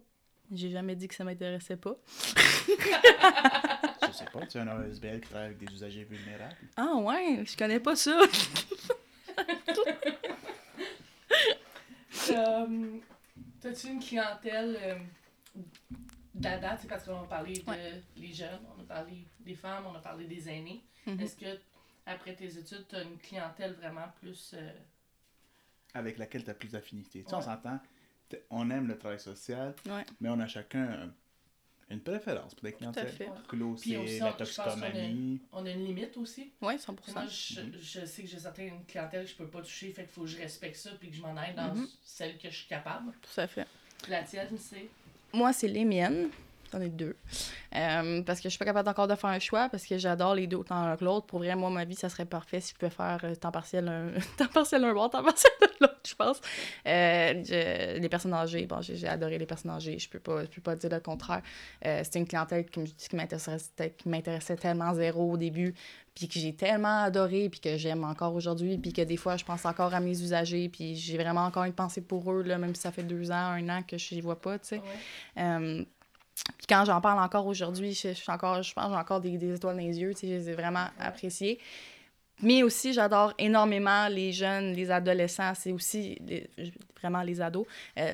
J'ai jamais dit que ça m'intéressait pas. Je sais pas, tu as un OSBL qui travaille avec des usagers vulnérables? Ah ouais, je connais pas ça. *laughs* Euh, T'as-tu une clientèle euh, d'ADA, tu parce qu'on a parlé de Ouais. les jeunes, on a parlé des femmes, on a parlé des aînés. Mhm. Est-ce que après tes études, tu as une clientèle vraiment plus. euh, avec laquelle tu as plus d'affinité. Tu sais, on s'entend, t- on aime le travail social, Ouais. mais on a chacun euh, une préférence pour des. Clos, Puis aussi, la je toxicomanie. on a une limite aussi. Ouais, Moi, 100%. je, Mhm. je sais que j'ai certaines clientèles que je peux pas toucher, fait qu'il faut que je respecte ça puis que je m'en aille dans Mhm. celle que je suis capable. Tout à fait. La tienne, c'est? Moi, c'est les miennes. J'en ai deux. Euh, parce que je suis pas capable encore de faire un choix parce que j'adore les deux autant l'un que l'autre. Pour vrai, moi, ma vie, ça serait parfait si je pouvais faire euh, temps partiel un, *laughs* temps partiel un bord, temps partiel de l'autre, je pense. Euh, je- les personnes âgées, bon, j'ai adoré les personnes âgées. Je peux pas, je peux pas dire le contraire. Euh, C'était une clientèle, qui m'intéressait qui m'intéressait tellement zéro au début, puis que j'ai tellement adoré, puis que j'aime encore aujourd'hui, puis que des fois, je pense encore à mes usagers, puis j'ai vraiment encore une pensée pour eux, là, même si ça fait deux ans, un an que je les vois pas, tu sais. Ouais. Euh, Puis quand j'en parle encore aujourd'hui, je, je suis encore, je pense que j'ai encore des, des étoiles dans les yeux, tu sais, je les ai vraiment appréciées. Mais aussi, j'adore énormément les jeunes, les adolescents, c'est aussi les- vraiment les ados. Euh,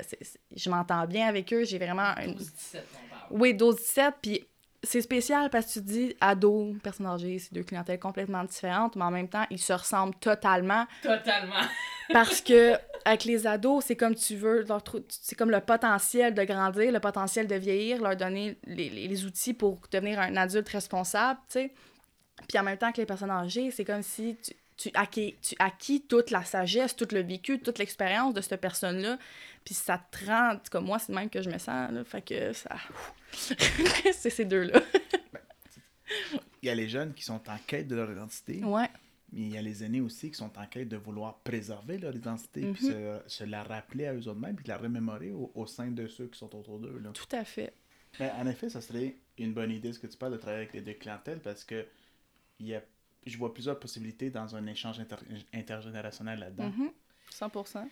je m'entends bien avec eux, j'ai vraiment une, 12-17, on parle. oui, 12-17, puis c'est spécial parce que tu te dis ado, personne âgée, c'est deux clientèles complètement différentes, mais en même temps, ils se ressemblent totalement Totalement. *laughs* parce que avec les ados, c'est comme tu veux, c'est comme le potentiel de grandir, le potentiel de vieillir, leur donner les- les outils pour devenir un adulte responsable, tu sais. Puis en même temps que les personnes âgées, c'est comme si tu, tu, acquis, tu acquis toute la sagesse, tout le vécu, toute l'expérience de cette personne-là. Puis ça te rend, comme moi, c'est le même que je me sens, là. Fait que ça. *laughs* c'est ces deux-là. Il y a les jeunes qui sont en quête de leur identité, Ouais, mais il y a les aînés aussi qui sont en quête de vouloir préserver leur identité, puis Mhm. se, se la rappeler à eux mêmes, puis de la remémorer au, au sein de ceux qui sont autour d'eux. tout à fait. En effet, ça serait une bonne idée ce que tu parles de travailler avec les deux clientèles parce que il y a, je vois plusieurs possibilités dans un échange inter- intergénérationnel là-dedans. Mhm. 100%.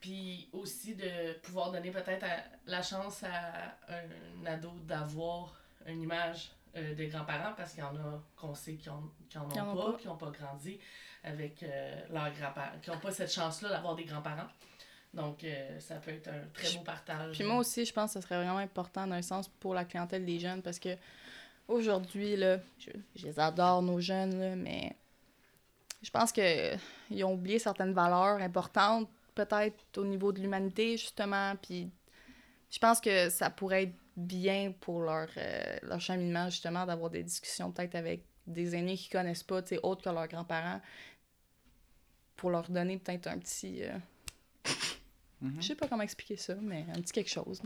Puis aussi de pouvoir donner peut-être la chance à un ado d'avoir une image euh, de grands-parents parce qu'il y en a qu'on sait qui en, qui en Qui en ont ont pas, pas. qui n'ont pas grandi avec euh, leurs grands-parents, qui n'ont pas cette chance-là d'avoir des grands-parents. Donc, euh, ça peut être un très beau partage. Puis moi aussi, je pense que ce serait vraiment important dans un sens pour la clientèle des jeunes parce que aujourd'hui, là, je, je les adore, nos jeunes, là, mais je pense que ils ont oublié certaines valeurs importantes, peut-être au niveau de l'humanité, justement. Puis je pense que ça pourrait être bien pour leur, euh, leur cheminement, justement, d'avoir des discussions peut-être avec des aînés qui connaissent pas, tu sais, autres que leurs grands-parents, pour leur donner peut-être un petit... euh, Mhm. Je sais pas comment expliquer ça, mais un petit quelque chose.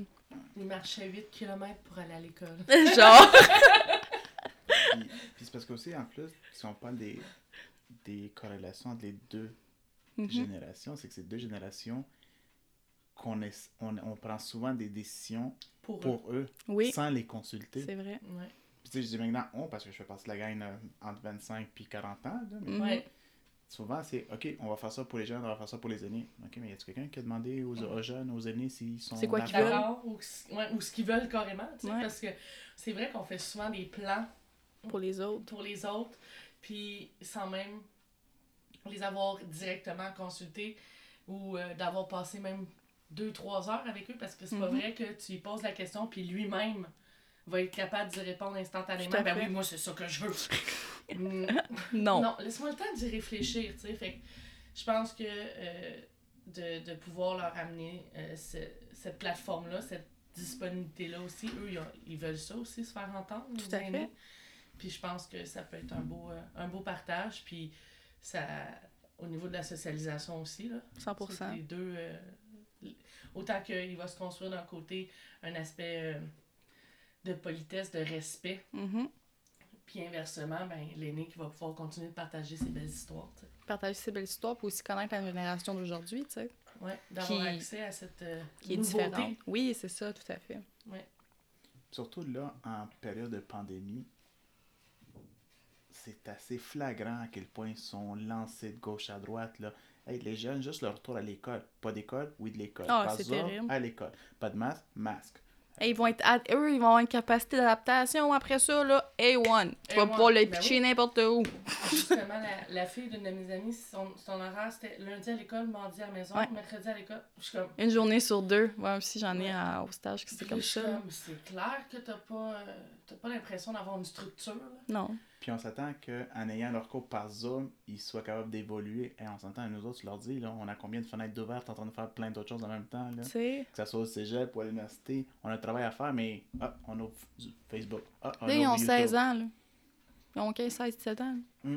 Ils marchaient 8 km pour aller à l'école. *laughs* Genre. *laughs* Puis, puis c'est parce que aussi, en plus, si on parle des, des corrélations entre les deux Mhm. générations, c'est que ces deux générations, qu'on est, on, on prend souvent des décisions Pour, eux. pour eux Oui, sans les consulter. c'est vrai. Ouais. Puis tu sais, je dis maintenant on parce que je fais partie de la gang euh, entre 25 puis 40 ans. là, mais. Ouais. Souvent, c'est OK, on va faire ça pour les jeunes, on va faire ça pour les aînés. OK, mais y a-tu quelqu'un qui a demandé aux, aux jeunes, aux aînés s'ils sont. C'est quoi qu'ils d'accord? veulent? Ou, ouais, ou ce qu'ils veulent carrément, tu sais, Ouais. parce que c'est vrai qu'on fait souvent des plans Pour les autres. pour les autres, puis sans même les avoir directement consultés ou euh, d'avoir passé même deux, trois heures avec eux, parce que c'est pas Mhm. vrai que tu lui poses la question, puis lui-même va être capable d'y répondre instantanément. Ben oui, moi, c'est ça que je veux. *laughs* Mm, Non. non, laisse-moi le temps d'y réfléchir, tu sais. Fait je pense que euh, de, de pouvoir leur amener euh, ce- cette plateforme-là, cette disponibilité-là aussi, eux, ils, ont- ils veulent ça aussi, se faire entendre. Tout à fait. Puis je pense que ça peut être un beau, euh, un beau partage. Puis ça, au niveau de la socialisation aussi, là, 100%. les deux, euh, autant qu'il va se construire d'un côté un aspect euh, de politesse, de respect, Mhm. puis inversement, ben, l'aîné qui va pouvoir continuer de partager ses belles histoires. Partager ces belles histoires pour aussi connaître la génération d'aujourd'hui, tu sais, Ouais, d'avoir Qui- accès à cette euh, qui est nouveauté. différente. Oui, c'est ça, tout à fait. Surtout là, en période de pandémie, c'est assez flagrant à quel point ils sont lancés de gauche à droite. Là. Hey, les jeunes, juste leur retour à l'école. Pas d'école, oui de l'école. Ah, Pas terrible. à l'école. Pas de masque, masque. Et ils vont être ad- eux, ils vont avoir une capacité d'adaptation après ça, là, A1. Tu vas A1, pouvoir le ben pitcher oui. n'importe où. *laughs* Justement, la, la fille d'une de mes amies, son, son horaire, c'était lundi à l'école, mardi à la maison, Ouais. mercredi à l'école. Je suis comme... Une journée sur deux. Moi aussi, j'en ai Ouais. à- au stage que c'est comme ça. C'est clair que t'as pas, euh, t'as pas l'impression d'avoir une structure. là. Non. Puis on s'attend qu'en ayant leur cours par Zoom, ils soient capables d'évoluer. Et on s'entend, nous autres, tu leur dis, là, on a combien de fenêtres d'ouvertes en train de faire plein d'autres choses en même temps. Là? Que ce soit au cégep ou à l'université, on a un travail à faire, mais on ouvre Facebook. Ah, on là, ils ont ouvre 16 YouTube. ans, là. Ils ont 15, 16, 17 ans. Mm.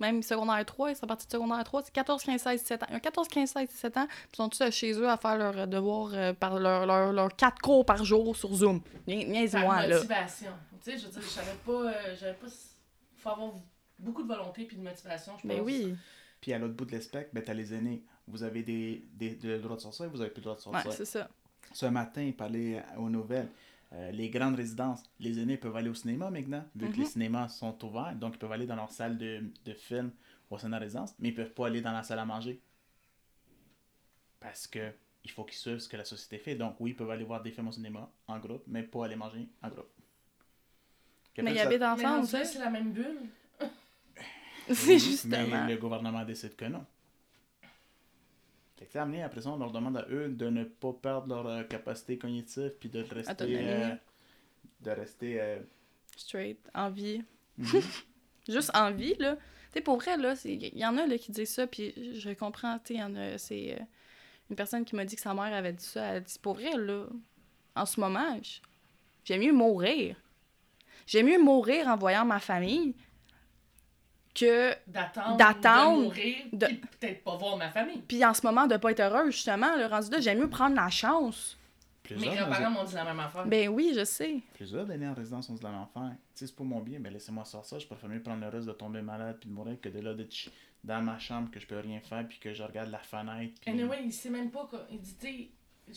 Même secondaire 3, ils sont partis de secondaire 3, c'est 14, 15, 16, 17 ans. Ils ont 14, 15, 16, 17 ans, puis ils sont tous chez eux à faire leurs devoirs euh, par leur, leur, leur 4 cours par jour sur Zoom. Niaise-moi, là. motivation. Tu sais, je veux dire, je savais pas. euh, j'avais pas. Il faut avoir beaucoup de volonté puis de motivation, je pense. Ben oui. Puis à l'autre bout de l'espectre, ben, t'as les aînés. Vous avez des, des, le droit de sortir, vous avez plus le droit de Ouais, sortir. c'est ça. Ce matin, il parlait aux nouvelles. euh, les grandes résidences, les aînés peuvent aller au cinéma maintenant, vu que les Mhm. cinémas sont ouverts. Donc, ils peuvent aller dans leur salle de, de film au sein de la résidence, mais ils peuvent pas aller dans la salle à manger. Parce que il faut qu'ils suivent ce que la société fait. Donc, oui, ils peuvent aller voir des films au cinéma en groupe, mais pas aller manger en groupe. Mais ils ça- habitent ensemble, sais. c'est la même bulle. *laughs* C'est justement. Mais le gouvernement décide que non. Fait amener, après ça, on leur demande à eux de ne pas perdre leur euh, capacité cognitive puis de rester. Euh, de rester. euh, Straight, en vie. mhm. *laughs* Juste en vie, là. Tu sais, pour vrai, là, il y en a là, qui disent ça, puis je comprends, tu sais, il y en a, c'est euh, une personne qui m'a dit que sa mère avait dit ça. Elle a dit, pour vrai, là, en ce moment, j'aime mieux mourir. J'aime mieux mourir en voyant ma famille que, D'attendre, de mourir, de- puis peut-être pas voir ma famille. puis en ce moment, de pas être heureuse, justement, le rendu là, j'aime mieux prendre la chance. Mes Plusieurs, grands-parents m'ont dit la même affaire. Ben oui, je sais. plusieurs d'aînés en résidence ont dit la même affaire. Tu sais, c'est pour mon bien, mais laissez-moi sortir. Je préfère mieux prendre le risque de tomber malade puis de mourir que de là d'être dans ma chambre que je peux rien faire puis que je regarde la fenêtre. Puis... Anyway, il sait même pas quoi. Il dit, tu sais,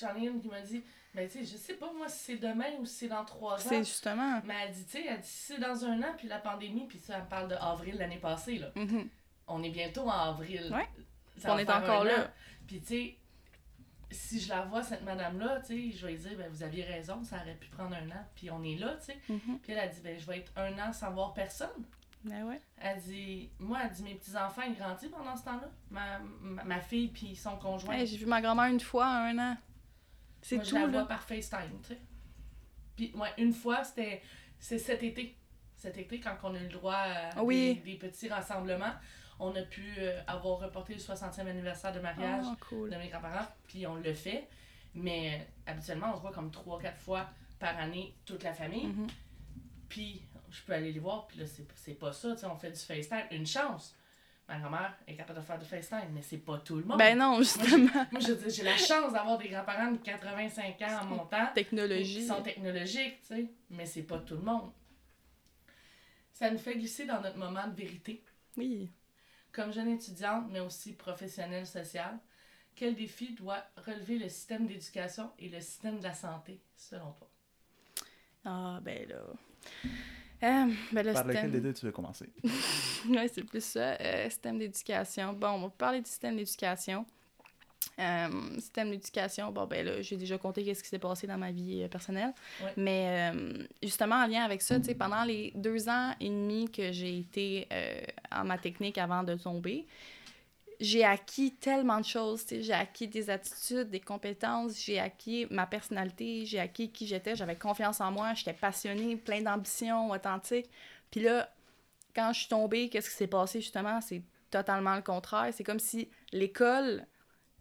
j'en ai une qui m'a dit, ben tu sais, je sais pas moi si c'est demain ou si c'est dans trois ans. C'est justement. Mais elle dit, tu sais, elle dit, si c'est dans un an, puis la pandémie, puis ça, elle parle de avril l'année passée, là. Mhm. On est bientôt en avril. Ouais. Ça On est encore là. Puis tu sais, si je la vois, cette madame-là, tu sais, je vais lui dire, ben vous aviez raison, ça aurait pu prendre un an, puis on est là, tu sais. Mhm. Puis elle a dit, ben je vais être un an sans voir personne. Ben ouais. Elle dit, moi, elle dit, mes petits-enfants, ils grandissent pendant ce temps-là. Ma, ma, ma fille, puis son conjoint. Hey, J'ai vu ma grand-mère une fois un an. C'est Moi, tout, je la là. vois par FaceTime, tu sais. Puis, ouais, une fois, c'était c'est cet été. Cet été, quand on a eu le droit à Ah oui. des, des petits rassemblements, on a pu euh, avoir reporté le 60e anniversaire de mariage Ah, cool. de mes grands-parents, puis on le fait. Mais euh, habituellement, on se voit comme 3-4 fois par année, toute la famille. Mhm. Puis je peux aller les voir, puis là, c'est c'est pas ça, tu sais, on fait du FaceTime. Une chance! Ma grand-mère est capable de faire du FaceTime, mais c'est pas tout le monde. Ben non, justement. *laughs* Moi, je veux dire, j'ai la chance d'avoir des grands-parents de 85 ans en montant. qui Technologie. sont technologiques, tu sais, mais c'est pas tout le monde. Ça nous fait glisser dans notre moment de vérité. Oui. Comme jeune étudiante, mais aussi professionnelle sociale, quel défi doit relever le système d'éducation et le système de la santé, selon toi? Ah, ben là. Euh, ben le Par lequel système... des deux tu veux commencer? *laughs* Ouais, c'est plus ça. Euh, système d'éducation. Bon, on va parler du système d'éducation. Euh, système d'éducation, bon, ben là, j'ai déjà compté qu'est-ce qui s'est passé dans ma vie euh, personnelle. Ouais. Mais euh, justement, en lien avec ça, tu sais, pendant les deux ans et demi que j'ai été euh, en ma technique avant de tomber, j'ai acquis tellement de choses. J'ai acquis des attitudes, des compétences, j'ai acquis ma personnalité, j'ai acquis qui j'étais, j'avais confiance en moi, j'étais passionnée, plein d'ambition, authentique. Puis là, quand je suis tombée, qu'est-ce qui s'est passé justement? C'est totalement le contraire. C'est comme si l'école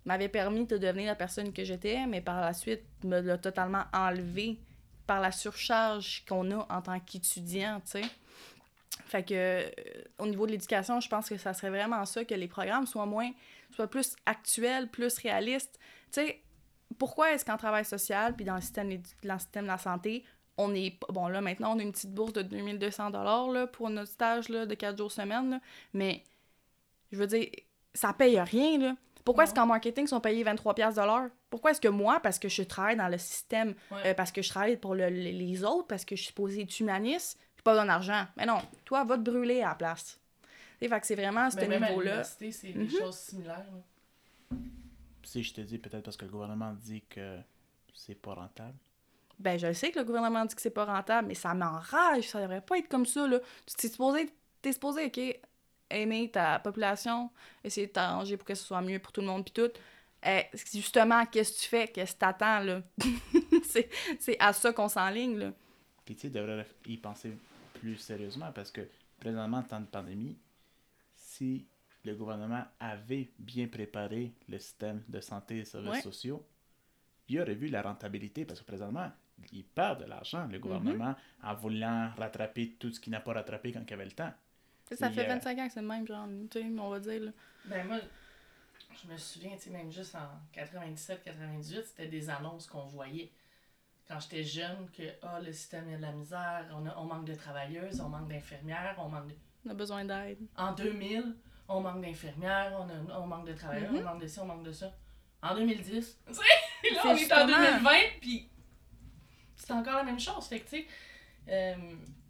m'avait permis de devenir la personne que j'étais, mais par la suite me l'a totalement enlevé par la surcharge qu'on a en tant qu'étudiant, tu sais. Fait que euh, au niveau de l'éducation, je pense que ça serait vraiment ça, que les programmes soient moins, soient plus actuels, plus réalistes. Tu sais, pourquoi est-ce qu'en travail social, puis dans le système, dans le système de la santé, on est... Bon, là, maintenant, on a une petite bourse de 2200 là, pour notre stage là, de 4 jours semaine, là, mais je veux dire, ça paye rien, là. Pourquoi est-ce qu'en marketing, ils sont payés 23 pièces l'heure? Pourquoi est-ce que moi, parce que je travaille dans le système, Ouais. euh, parce que je travaille pour le- le- les autres, parce que je suis supposée être humaniste, pas besoin d'argent? Mais non, toi, va te brûler à la place. Fait que c'est vraiment à ce niveau-là. c'est Mhm. des choses similaires. là. Si je te dis peut-être parce que le gouvernement dit que c'est pas rentable. Ben, je sais que le gouvernement dit que c'est pas rentable, mais ça m'enrage. Ça devrait pas être comme ça, là. Tu es supposé, t'es supposé, OK, aimer ta population, essayer de t'arranger pour que ce soit mieux pour tout le monde, puis tout. Eh, justement, qu'est-ce que tu fais? Qu'est-ce que t'attends, là? *laughs* c'est, c'est à ça qu'on s'enligne, là. Puis tu sais, devrait y penser plus sérieusement parce que présentement, en temps de pandémie, si le gouvernement avait bien préparé le système de santé et des services Ouais. sociaux, il aurait vu la rentabilité parce que présentement, il perd de l'argent, le gouvernement, en voulant rattraper tout ce qu'il n'a pas rattrapé quand il avait le temps. Ça fait euh, 25 ans que c'est le même, genre, tu sais, on va dire, là. Ben moi, je me souviens, tu sais, même juste en 97-98, c'était des annonces qu'on voyait. Quand j'étais jeune, que ah, le système il y a de la misère, on, a- on manque de travailleuses, on manque d'infirmières, on manque de... On a besoin d'aide. En 2000, on manque d'infirmières, on, a- on manque de travailleurs, Mhm. on manque de ci, on manque de ça. En 2010, *laughs* tu sais, là, on est en justement- 2020, puis c'est encore la même chose. Fait que, tu sais, euh,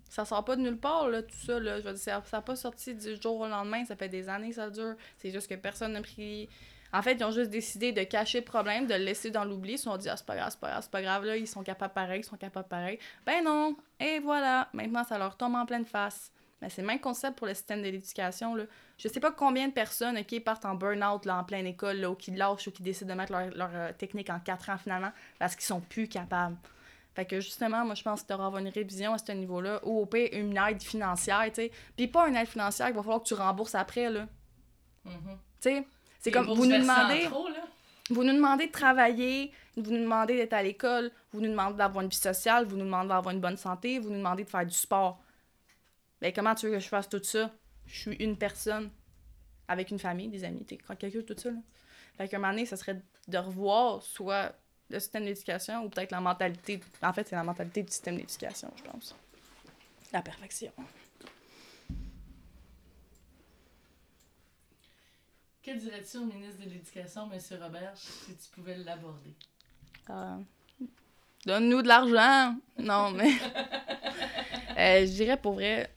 Ça sort pas de nulle part, là, tout ça, là. Je veux dire, ça n'a pas sorti du jour au lendemain, ça fait des années que ça dure. C'est juste que personne n'a pris En fait, ils ont juste décidé de cacher le problème, de le laisser dans l'oubli. Ils se sont dit, ah, c'est pas grave, c'est pas grave, c'est pas grave, là, ils sont capables pareil, ils sont capables pareil. Ben non! Et voilà! Maintenant, ça leur tombe en pleine face. Mais c'est le même concept pour le système de l'éducation, là. Je sais pas combien de personnes, qui partent en burn-out, là, en pleine école, là, ou qui lâchent, ou qui décident de mettre leur, leur euh, technique en quatre ans, finalement, parce qu'ils sont plus capables. Fait que justement, moi, je pense que tu auras avoir une révision à ce niveau-là, ou au pire, une aide financière, tu sais. Puis pas une aide financière qu'il va falloir que tu rembourses après, là. Mhm. Tu sais, c'est comme vous nous demandez, trop, là. vous nous demandez de travailler, vous nous demandez d'être à l'école, vous nous demandez d'avoir une vie sociale, vous nous demandez d'avoir une bonne santé, vous nous demandez de faire du sport. Ben comment tu veux que je fasse tout ça? Je suis une personne avec une famille, des amis, t'es quelqu'un tout ça, là. Fait qu'à un moment donné, ça serait de revoir soit le système d'éducation ou peut-être la mentalité. En fait, c'est la mentalité du système d'éducation, je pense. La perfection. Que dirais-tu au ministre de l'Éducation, M. Robert, si tu pouvais l'aborder? Euh, Donne-nous de l'argent! Non, mais. *laughs* Euh, je dirais pour vrai.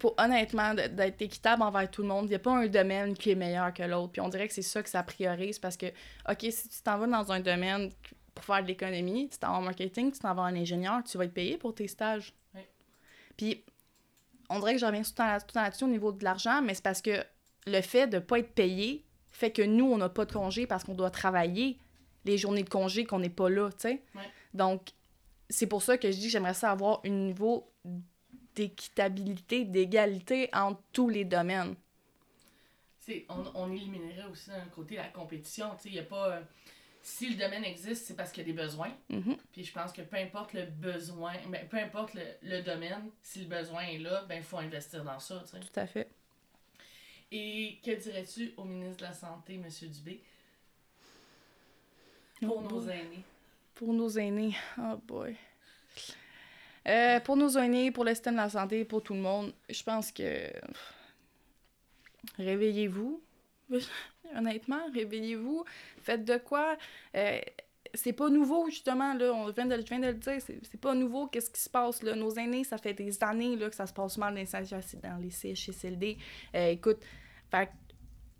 Pour honnêtement, d'être équitable envers tout le monde, il n'y a pas un domaine qui est meilleur que l'autre. Puis on dirait que c'est ça que ça priorise parce que, OK, si tu t'en vas dans un domaine pour faire de l'économie, tu t'en vas en marketing, tu t'en vas en ingénieur, tu vas être payé pour tes stages. Oui. Puis on dirait que je reviens tout le temps là-dessus au niveau de l'argent, mais c'est parce que le fait de ne pas être payé fait que nous, on n'a pas de congé parce qu'on doit travailler les journées de congé qu'on n'est pas là, tu sais. Ouais. Donc, c'est pour ça que je dis que j'aimerais ça avoir un niveau d'équitabilité, d'égalité entre tous les domaines. On, on éliminerait aussi d'un côté la compétition. Tu sais, il y a pas. euh, si le domaine existe, c'est parce qu'il y a des besoins. Mhm. Puis je pense que peu importe le besoin, ben, peu importe le, le domaine, si le besoin est là, ben il faut investir dans ça. tu sais. Tout à fait. Et que dirais-tu au ministre de la Santé, M. Dubé, pour Oh nos boy. aînés? Pour nos aînés, oh boy. Euh, pour nos aînés, pour le système de la santé, pour tout le monde, je pense que. Réveillez-vous. *laughs* Honnêtement, réveillez-vous. Faites de quoi. Euh, c'est pas nouveau, justement, là. On vient de, je viens de le dire. C'est, c'est pas nouveau, qu'est-ce qui se passe, là. Nos aînés, ça fait des années, là, que ça se passe mal dans les, dans les CHSLD. Euh, écoute, fait que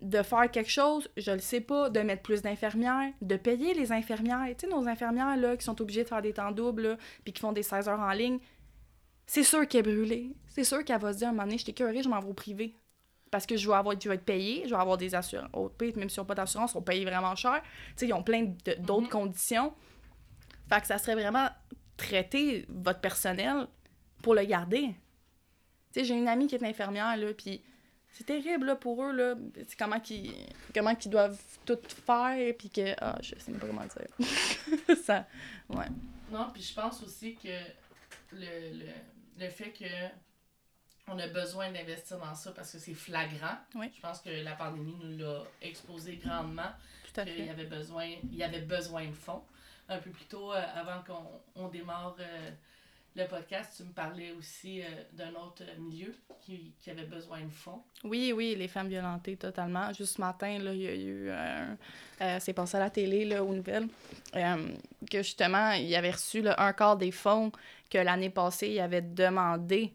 de faire quelque chose, je le sais pas, de mettre plus d'infirmières, de payer les infirmières. Tu sais, nos infirmières, là, qui sont obligées de faire des temps doubles, puis qui font des 16 heures en ligne, c'est sûr qu'elle est brûlée. C'est sûr qu'elle va se dire, à un moment donné, je t'écœurée, je m'en vais au privé. Parce que je vais, avoir, je vais être payée, je vais avoir des assurances. Au Même s'ils n'ont pas d'assurance, sont payés vraiment cher. Tu sais, ils ont plein d'autres Mhm. conditions. Fait que ça serait vraiment traiter votre personnel pour le garder. Tu sais, j'ai une amie qui est infirmière, là, puis c'est terrible, là, pour eux, là. C'est comment qu'ils comment qu'ils doivent tout faire, puis que... Ah, je sais même pas comment dire. *laughs* ça... Ouais. Non, puis je pense aussi que le, le, le fait que on a besoin d'investir dans ça parce que c'est flagrant. Oui. Je pense que la pandémie nous l'a exposé grandement. Tout à qu'il fait. y avait besoin, il y avait besoin de fonds. Un peu plus tôt, euh, avant qu'on on démarre euh, le podcast, tu me parlais aussi euh, d'un autre milieu qui, qui avait besoin de fonds. Oui, oui, les femmes violentées, totalement. Juste ce matin, là, il y a eu un... euh, c'est passé à la télé, là, aux nouvelles, euh, que justement, il avait reçu là, un quart des fonds que l'année passée, il avait demandé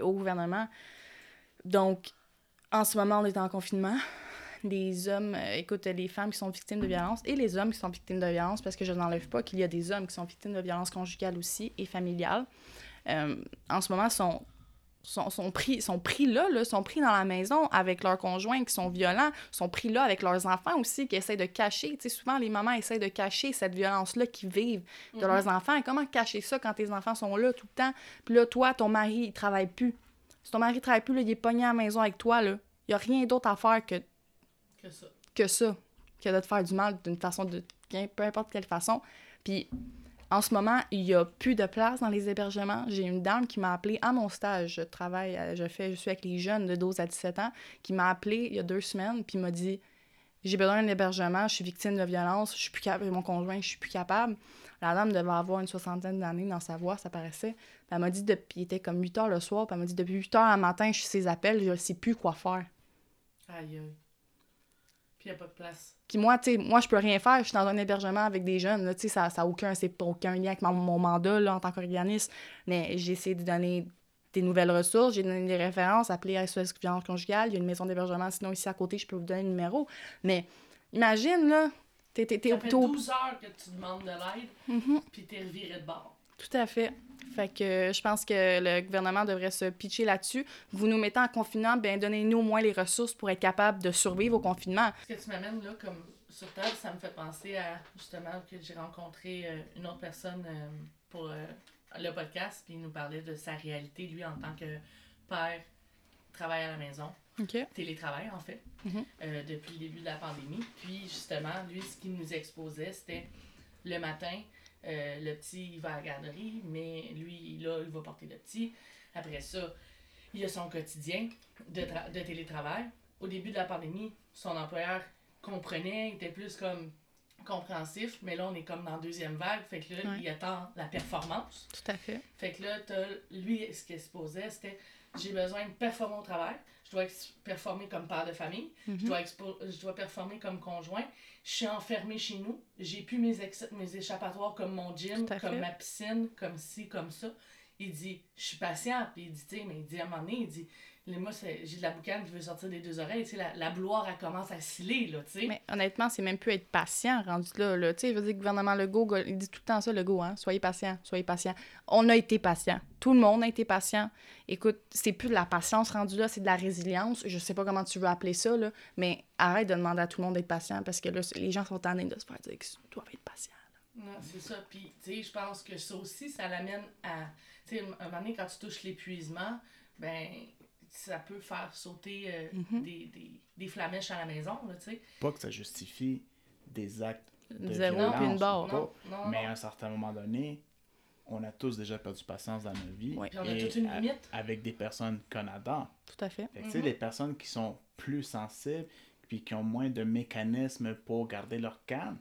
au gouvernement. Donc, en ce moment, on est en confinement. Les hommes, euh, écoute, les femmes qui sont victimes de violences et les hommes qui sont victimes de violences, parce que je n'enlève pas qu'il y a des hommes qui sont victimes de violences conjugales aussi et familiales, euh, en ce moment, sont sont, sont pris, sont pris là, là, sont pris dans la maison avec leurs conjoints qui sont violents, sont pris là avec leurs enfants aussi qui essaient de cacher. Tu sais, souvent, les mamans essaient de cacher cette violence-là qu'ils vivent de Mhm. leurs enfants. Comment cacher ça quand tes enfants sont là tout le temps? Puis là, toi, ton mari, il travaille plus. Si ton mari travaille plus, là, il est pogné à la maison avec toi, là. Il n'y a rien d'autre à faire que, Que ça. que ça, que de te faire du mal d'une façon, de peu importe quelle façon. Puis en ce moment, il n'y a plus de place dans les hébergements. J'ai une dame qui m'a appelé à mon stage. Je travaille, à- je fais, je suis avec les jeunes de 12 à 17 ans, qui m'a appelé il y a deux semaines, puis m'a dit J'ai besoin d'un hébergement, je suis victime de violence, je suis plus capable, mon conjoint, je suis plus capable. La dame devait avoir une soixantaine d'années dans sa voix, ça paraissait. Puis elle m'a dit, depuis, il était comme 8 heures le soir, puis elle m'a dit Depuis 8 heures le matin, je suis ses appels, je ne sais plus quoi faire. Aïe, aïe. Puis il n'y a pas de place. Puis moi, tu sais, moi, je peux rien faire. Je suis dans un hébergement avec des jeunes. Là, tu sais, ça n'a aucun, c'est pas aucun lien avec mon, mon mandat là, en tant qu'organisme. Mais j'ai essayé de donner des nouvelles ressources, j'ai donné des références, appelez SOS Violence Conjugale, il y a une maison d'hébergement, sinon ici à côté, je peux vous donner le numéro. Mais imagine, là, t'es, Ça fait t'es au- 12 heures que tu demandes de l'aide, Mhm. puis t'es reviré de bord. Tout à fait. Fait que je pense que le gouvernement devrait se pitcher là-dessus. Vous nous mettez en confinement, ben donnez-nous au moins les ressources pour être capable de survivre au confinement. Ce que tu m'amènes là, comme sur table, ça me fait penser à justement que j'ai rencontré euh, une autre personne euh, pour euh, le podcast, puis il nous parlait de sa réalité, lui, en tant que père, travaille à la maison, OK. télétravail en fait, Mhm. depuis le début de la pandémie. Puis justement, lui, ce qu'il nous exposait, c'était le matin, euh, le petit, il va à la garderie, mais lui, là, il va porter le petit. Après ça, il a son quotidien de, tra- de télétravail. Au début de la pandémie, son employeur comprenait, était plus comme compréhensif, mais là, on est comme dans la deuxième vague, fait que là, Ouais. il attend la performance. Tout à fait. Fait que là, lui, ce qu'il se posait, c'était j'ai besoin de performer au travail. Je dois performer comme père de famille. Je, dois expo- je dois performer comme conjoint. Je suis enfermé chez nous. J'ai plus mes, mes échappatoires comme mon gym, comme ma piscine, comme ci, comme ça. Il dit Je suis patient. Puis il dit Tu sais, mais il dit à un moment donné, il dit Moi, j'ai de la boucane qui veut sortir des deux oreilles. Tu sais, la, la bloire, elle commence à sciller, là, tu sais. Mais honnêtement, c'est même plus être patient rendu là. là. Tu sais, je veux dire, le gouvernement Legault, il dit tout le temps ça, Legault, hein? Soyez patient, soyez patient. On a été patient. Tout le monde a été patient. Écoute, c'est plus de la patience rendu là, c'est de la résilience. Je sais pas comment tu veux appeler ça, là, mais arrête de demander à tout le monde d'être patient parce que là, les gens sont tannés de se faire dire qu'ils doivent être patients. Non, c'est ça. Puis, tu sais, je pense que ça aussi, ça l'amène à. Tu sais, un moment donné, quand tu touches l'épuisement, ben, ça peut faire sauter euh, Mhm. des, des, des flamèches à la maison, là, tu sais. Pas que ça justifie des actes de Zéro violence. puis une ou barre. pas, Non, non, Mais à un certain moment donné, on a tous déjà perdu patience dans nos vies. Ouais. Puis on a et toute une limite. avec des personnes qu'on adore. Tout à fait. Fait sais, Mhm. les personnes qui sont plus sensibles puis qui ont moins de mécanismes pour garder leur calme,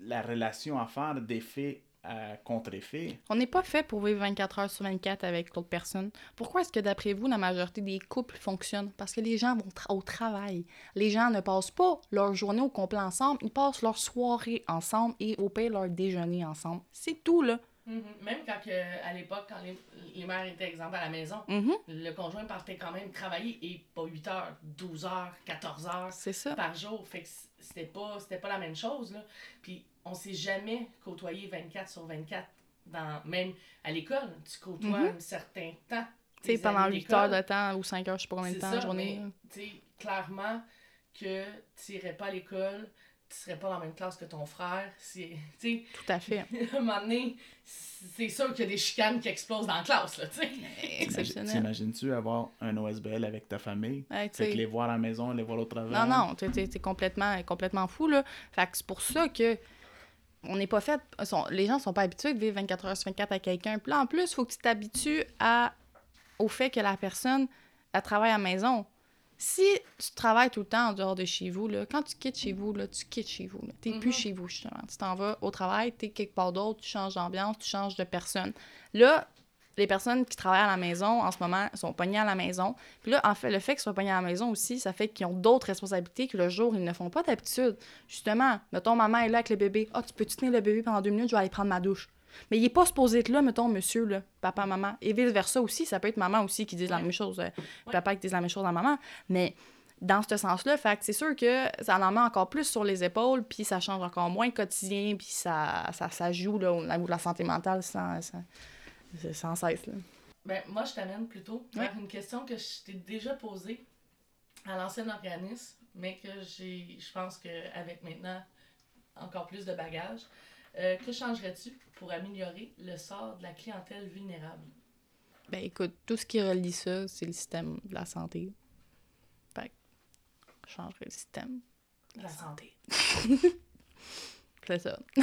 la relation à faire d'effet à contre-effet, On n'est pas fait pour vivre 24 heures sur 24 avec l'autre personne. Pourquoi est-ce que, d'après vous, la majorité des couples fonctionnent? Parce que les gens vont tra- au travail. Les gens ne passent pas leur journée au complet ensemble, ils passent leur soirée ensemble et au pire leur déjeuner ensemble. C'est tout, là. Mhm. Même quand, à l'époque, quand les, les mères étaient, exemple, à la maison, Mhm. le conjoint partait quand même travailler et pas 8 heures, 12 heures, 14 heures C'est ça. par jour. Fait que c'était pas, c'était pas la même chose, là. Puis on s'est jamais côtoyé 24 sur 24. Dans, même à l'école, tu côtoies Mhm. un certain temps. Tu sais, pendant amis 8 heures de temps ou 5 heures, je sais pas combien de temps ça, journée. tu sais, clairement que tu irais pas à l'école, tu serais pas dans la même classe que ton frère. Si, tu sais, Tout à fait. *laughs* à un moment donné, c'est sûr qu'il y a des chicanes qui explosent dans la classe, là, tu sais. Exceptionnel. T'imagines-tu avoir un OSBL avec ta famille? Ouais, tu Fait que les voir à la maison, les voir au travail. Non, non, t'es complètement, complètement fou, là. Fait que c'est pour ça que on n'est pas fait... sont- les gens sont pas habitués de vivre 24 heures sur 24 avec quelqu'un. Puis là, en plus, il faut que tu t'habitues à... au fait que la personne, elle travaille à la maison. Si tu travailles tout le temps en dehors de chez vous, là, quand tu quittes chez vous, là, tu quittes chez vous. Tu n'es plus Mhm. chez vous, justement. Tu t'en vas au travail, tu es quelque part d'autre, tu changes d'ambiance, tu changes de personne. Là, les personnes qui travaillent à la maison en ce moment sont pognées à la maison. Puis là, en fait, le fait qu'ils soient pognés à la maison aussi, ça fait qu'ils ont d'autres responsabilités que le jour, ils ne font pas d'habitude. Justement, mettons, maman est là avec le bébé. Ah, tu peux-tu tenir le bébé pendant deux minutes? Je vais aller prendre ma douche. Mais il est pas supposé être là, mettons, monsieur, là, papa, maman. Et vice-versa aussi, ça peut être maman aussi qui dit la même chose. euh, Ouais. Papa qui dit la même chose à maman. Mais dans ce sens-là, fait c'est sûr que ça en met encore plus sur les épaules, puis ça change encore moins le quotidien, puis ça, ça, ça joue là, au niveau de la santé mentale sans, sans cesse. Là. Ben, moi, je t'amène plutôt Ouais. vers une question que je t'ai déjà posée à l'ancien organisme, mais que j'ai, je pense qu'avec maintenant encore plus de bagages, euh, que changerais-tu pour améliorer le sort de la clientèle vulnérable? Ben écoute, tout ce qui relie ça, c'est le système de la santé. Fait que je changerais le système de la La santé. *laughs* c'est ça. *laughs*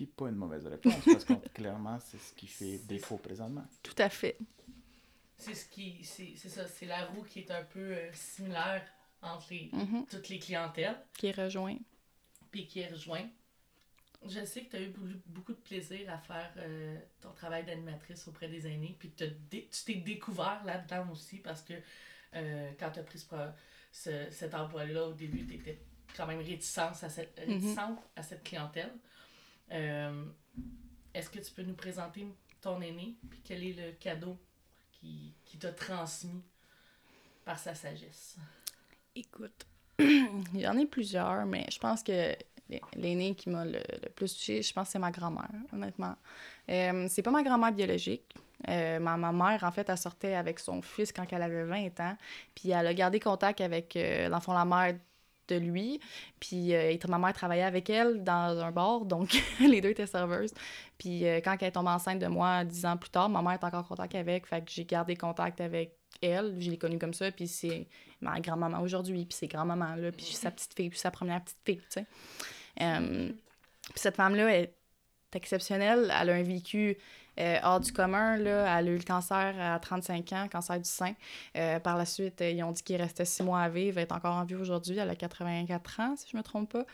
Ce qui n'est pas une mauvaise réponse, parce que *laughs* clairement, c'est ce qui fait défaut présentement. Tout à fait. C'est ce qui, c'est, c'est ça, c'est la roue qui est un peu euh, similaire entre les, Mhm. toutes les clientèles. Qui rejoint. puis qui rejoint. Je sais que tu as eu beaucoup, beaucoup de plaisir à faire euh, ton travail d'animatrice auprès des aînés, puis tu t'es découvert là-dedans aussi parce que euh, quand tu as pris ce, cet emploi-là au début, tu étais quand même réticente à cette, réticente à cette clientèle. Euh, est-ce que tu peux nous présenter ton aîné, puis quel est le cadeau qui, qui t'a transmis par sa sagesse? Écoute, *clears throat* il y en a plusieurs, mais je pense que l'aîné qui m'a le, plus touchée, je pense que c'est ma grand-mère, honnêtement. Euh, c'est pas ma grand-mère biologique. Euh, ma, ma, mère, en fait, elle sortait avec son fils quand elle avait 20 ans. Puis elle a gardé contact avec, l'enfant la mère lui. Puis euh, ma mère travaillait avec elle dans un bar, donc *laughs* les deux étaient serveuses. Puis euh, quand elle est enceinte de moi, dix ans plus tard, ma mère est encore en contact avec. Fait que j'ai gardé contact avec elle. Je l'ai connue comme ça. Puis c'est ma grand-maman aujourd'hui. Puis c'est grand-maman, là. Puis sa petite fille, puis sa première petite fille, tu sais. Euh, puis cette femme-là est exceptionnelle. Elle a un vécu euh, hors du commun. Là, elle a eu le cancer à 35 ans, cancer du sein. Euh, par la suite, ils ont dit qu'il restait six mois à vivre. Elle est encore en vie aujourd'hui. Elle a 84 ans, si je ne me trompe pas.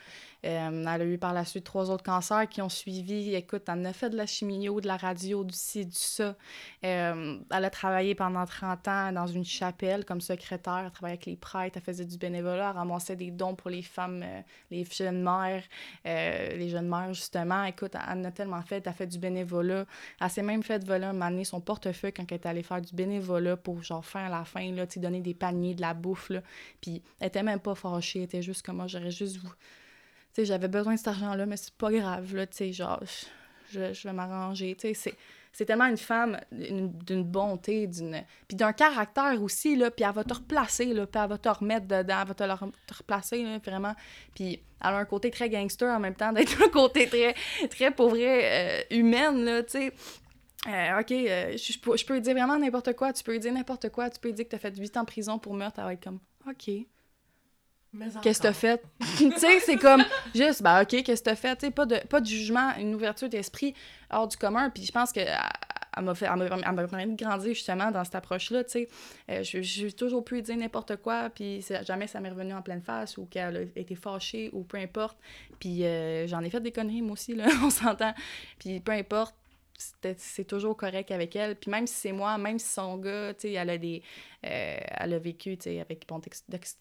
Euh, elle a eu par la suite trois autres cancers qui ont suivi. Écoute, elle a fait de la chimio, de la radio, du ci, du ça. Euh, elle a travaillé pendant 30 ans dans une chapelle comme secrétaire. Elle travaillait avec les prêtres. Elle faisait du bénévolat. Elle ramassait des dons pour les femmes, les jeunes mères, les jeunes mères, justement. Écoute, elle a tellement fait. Elle a fait du bénévolat. S'est même fait voler un son portefeuille quand elle est allée faire du bénévolat pour, genre, fin à la fin, là, donner des paniers, de la bouffe, là. Puis elle était même pas fâchée. Elle était juste comme moi. J'aurais juste vous tu sais, j'avais besoin de cet argent-là, mais c'est pas grave, là, tu sais, genre, je, je vais m'arranger, tu sais, c'est tellement une femme d'une bonté, d'une puis d'un caractère aussi, là, puis elle va te replacer, là, puis elle va te remettre dedans, elle va te replacer, là, vraiment, puis elle a un côté très gangster en même temps, d'être *laughs* un côté très, très pauvre, euh, humaine, là, tu sais, euh, OK, euh, je, peux, je peux dire vraiment n'importe quoi, tu peux lui dire n'importe quoi, tu peux lui dire que t'as fait 8 ans en prison pour meurtre, elle va être comme, OK, Qu'est-ce que t'as fait? *laughs* tu sais, c'est comme juste, ben OK, qu'est-ce que t'as fait? Tu sais, pas de, pas de jugement, une ouverture d'esprit hors du commun. Puis je pense que elle m'a fait, permis de grandir justement dans cette approche-là, tu sais. Euh, j'ai toujours pu dire n'importe quoi, puis jamais ça m'est revenu en pleine face ou qu'elle a été fâchée ou peu importe. Puis euh, j'en ai fait des conneries, moi aussi, là, *laughs* on s'entend. Puis peu importe, c'est toujours correct avec elle. Puis même si c'est moi, même si son gars, tu sais, elle a des... Euh, elle a vécu, tu sais, avec bon,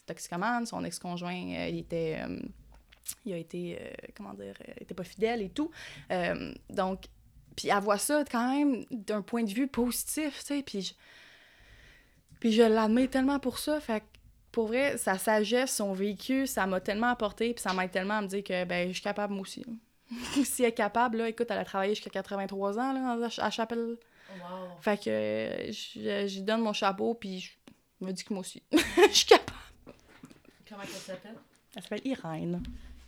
toxicomane, son ex-conjoint, euh, il était... Euh, il a été, comment dire, il était pas fidèle et tout. donc, puis elle voit ça quand même d'un point de vue positif, tu sais, puis je, puis je l'admets tellement pour ça, fait que pour vrai, sa sagesse, son vécu, ça m'a tellement apporté, puis ça m'aide tellement à me dire que, ben, je suis capable moi aussi. *laughs* si elle est capable, là, écoute, elle a travaillé jusqu'à 83 ans là, à Chapelle. Wow. Fait que euh, je donne mon chapeau, puis je me dis que moi aussi, *laughs* je suis capable. Comment elle s'appelle? Elle s'appelle Irène.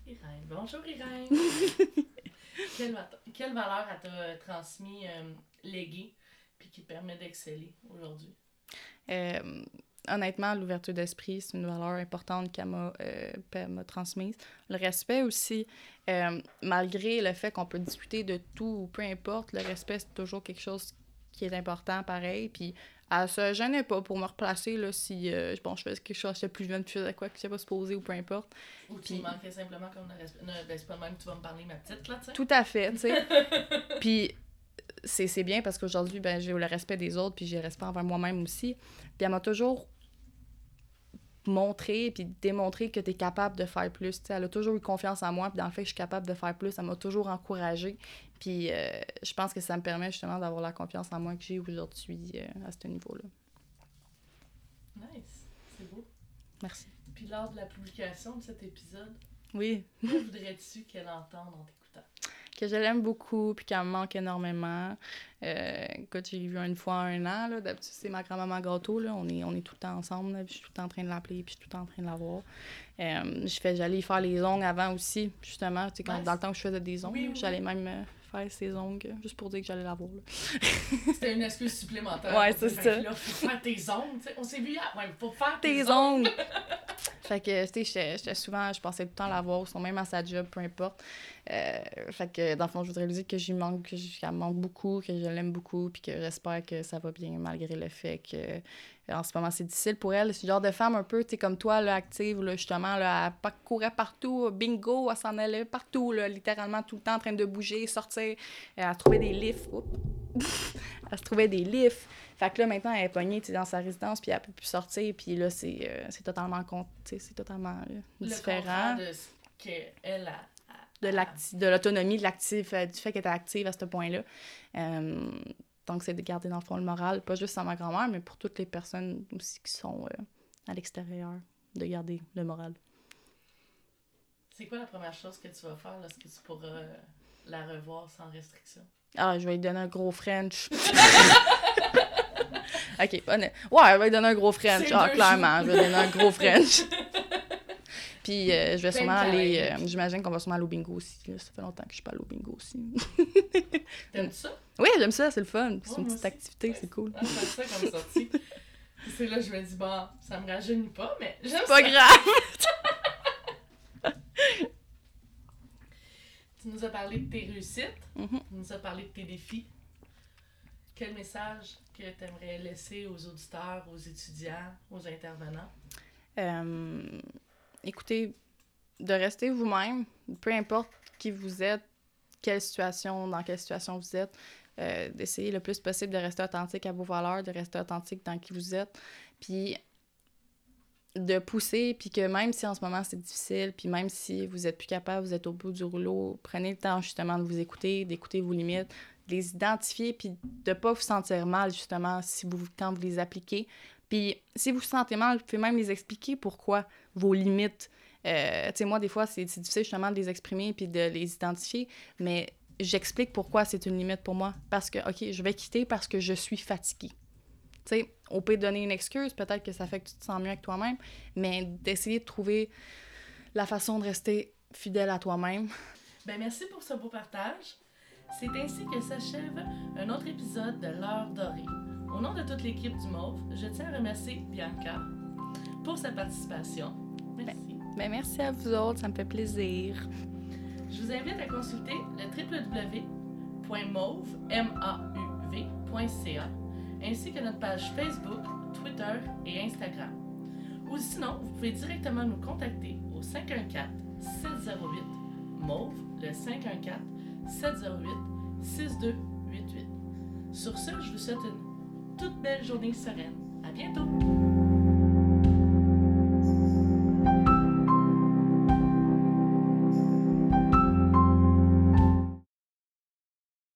Irène. Bonjour Irène. *laughs* quelle, quelle, valeur elle t'a transmis, euh, léguée, puis qui te permet d'exceller aujourd'hui? Euh, honnêtement, l'ouverture d'esprit, c'est une valeur importante qu'elle m'a euh, transmise. Le respect aussi, euh, malgré le fait qu'on peut discuter de tout ou peu importe, le respect, c'est toujours quelque chose qui est important, pareil. Puis elle se gênait pas pour me replacer là, si euh, bon, je faisais quelque chose, j'étais plus jeune, je faisais quoi que je sais pas supposé ou peu importe. Ou tu manquais simplement comme le respect. Ben, c'est pas même que tu vas me parler, ma petite, là, tu sais. Tout à fait, tu sais. *laughs* Puis c'est bien parce qu'aujourd'hui, ben, j'ai le respect des autres, puis j'ai le respect envers moi-même aussi. Puis elle m'a toujours montrer puis démontrer que tu es capable de faire plus. elle a toujours eu confiance en moi, puis dans le fait que je suis capable de faire plus, ça m'a toujours encouragée. Puis euh, je pense que ça me permet justement d'avoir la confiance en moi que j'ai aujourd'hui euh, à ce niveau-là. Nice, c'est beau. Merci. Puis lors de la publication de cet épisode, oui. que voudrais-tu qu'elle entende en? Que je l'aime beaucoup puis qu'elle me manque énormément. Euh, écoute, j'ai vu une fois un an, là, d'habitude c'est ma grand-maman gâteau, là, on est, on est tout le temps ensemble, là, puis je suis tout le temps en train de l'appeler, puis je suis tout le temps en train de la voir. Euh, j'allais faire les ongles avant aussi, justement, tu sais, quand, dans le temps où je faisais des ongles, j'allais même euh, faire ses ongles, juste pour dire que j'allais la voir. *laughs* C'était une excuse supplémentaire. Ouais, c'est ça. Là, faut faire tes ongles, on s'est vu hier, ouais, faut faire tes, ongles. fait que, tu sais, j'étais souvent, je passais tout le temps à la voir, ou même à sa job, peu importe. Euh, fait que, dans le fond, je voudrais lui dire que j'y manque, que qu'elle manque beaucoup, que je l'aime beaucoup, puis que j'espère que ça va bien, malgré le fait que en ce moment, c'est difficile pour elle. C'est le genre de femme un peu, tu sais, comme toi, là, active, là, justement, là, elle courait partout, bingo, elle s'en allait partout, là, littéralement, tout le temps en train de bouger, sortir. Elle trouvait des lifts. *laughs* elle se trouvait des lifts. Fait que là, maintenant, elle est pognée dans sa résidence, puis elle peut plus sortir, puis là, c'est, euh, totalement, c'est totalement euh, différent. Le de ce qu'elle a de l'autonomie de l'actif, euh, du fait qu'elle était active à ce point-là. Euh, donc, c'est de garder, dans le fond, le moral, pas juste à ma grand-mère, mais pour toutes les personnes aussi qui sont euh, à l'extérieur, de garder le moral. C'est quoi la première chose que tu vas faire lorsque tu pourras la revoir sans restriction? Ah, je vais lui donner un gros French. *laughs* ok, honnête. Ouais, je vais lui donner un gros French. Ah, clairement, je vais lui donner un gros French. *laughs* Puis euh, je vais sûrement aller. euh, J'imagine qu'on va sûrement aller au bingo aussi. là. Ça fait longtemps que je suis pas allée au bingo aussi. *laughs* T'aimes ça? oui, j'aime ça, c'est le fun. C'est une petite aussi. activité, c'est cool. Ah, ça comme sortie. C'est là je me dis, bon, ça me rajeunit pas, mais j'aime Pas ça. grave. *laughs* Tu nous as parlé de tes réussites, Mhm. tu nous as parlé de tes défis. Quel message que tu aimerais laisser aux auditeurs, aux étudiants, aux intervenants? Euh, écoutez, de rester vous-même, peu importe qui vous êtes, quelle situation, dans quelle situation vous êtes, euh, d'essayer le plus possible de rester authentique à vos valeurs, de rester authentique dans qui vous êtes, puis de pousser, puis que même si en ce moment c'est difficile, puis même si vous êtes plus capable, vous êtes au bout du rouleau, prenez le temps justement de vous écouter, d'écouter vos limites, de les identifier, puis de pas vous sentir mal justement si vous, quand vous les appliquez. Puis si vous vous sentez mal, vous pouvez même les expliquer pourquoi vos limites. Euh, tu sais, moi, des fois, c'est difficile justement de les exprimer puis de les identifier, mais j'explique pourquoi c'est une limite pour moi. Parce que, OK, je vais quitter parce que je suis fatiguée. Tu sais, on peut donner une excuse, peut-être que ça fait que tu te sens mieux avec toi-même, mais d'essayer de trouver la façon de rester fidèle à toi-même. Ben merci pour ce beau partage. C'est ainsi que s'achève un autre épisode de l'heure dorée. Au nom de toute l'équipe du Mauve, je tiens à remercier Bianca pour sa participation. Merci. Ben, merci à vous autres, ça me fait plaisir. Je vous invite à consulter le www.mauve.ca ainsi que notre page Facebook, Twitter et Instagram. Ou sinon, vous pouvez directement nous contacter au 514 708 Mauve, le 514 708 6288. Sur ce, je vous souhaite une toute belle journée sereine. À bientôt!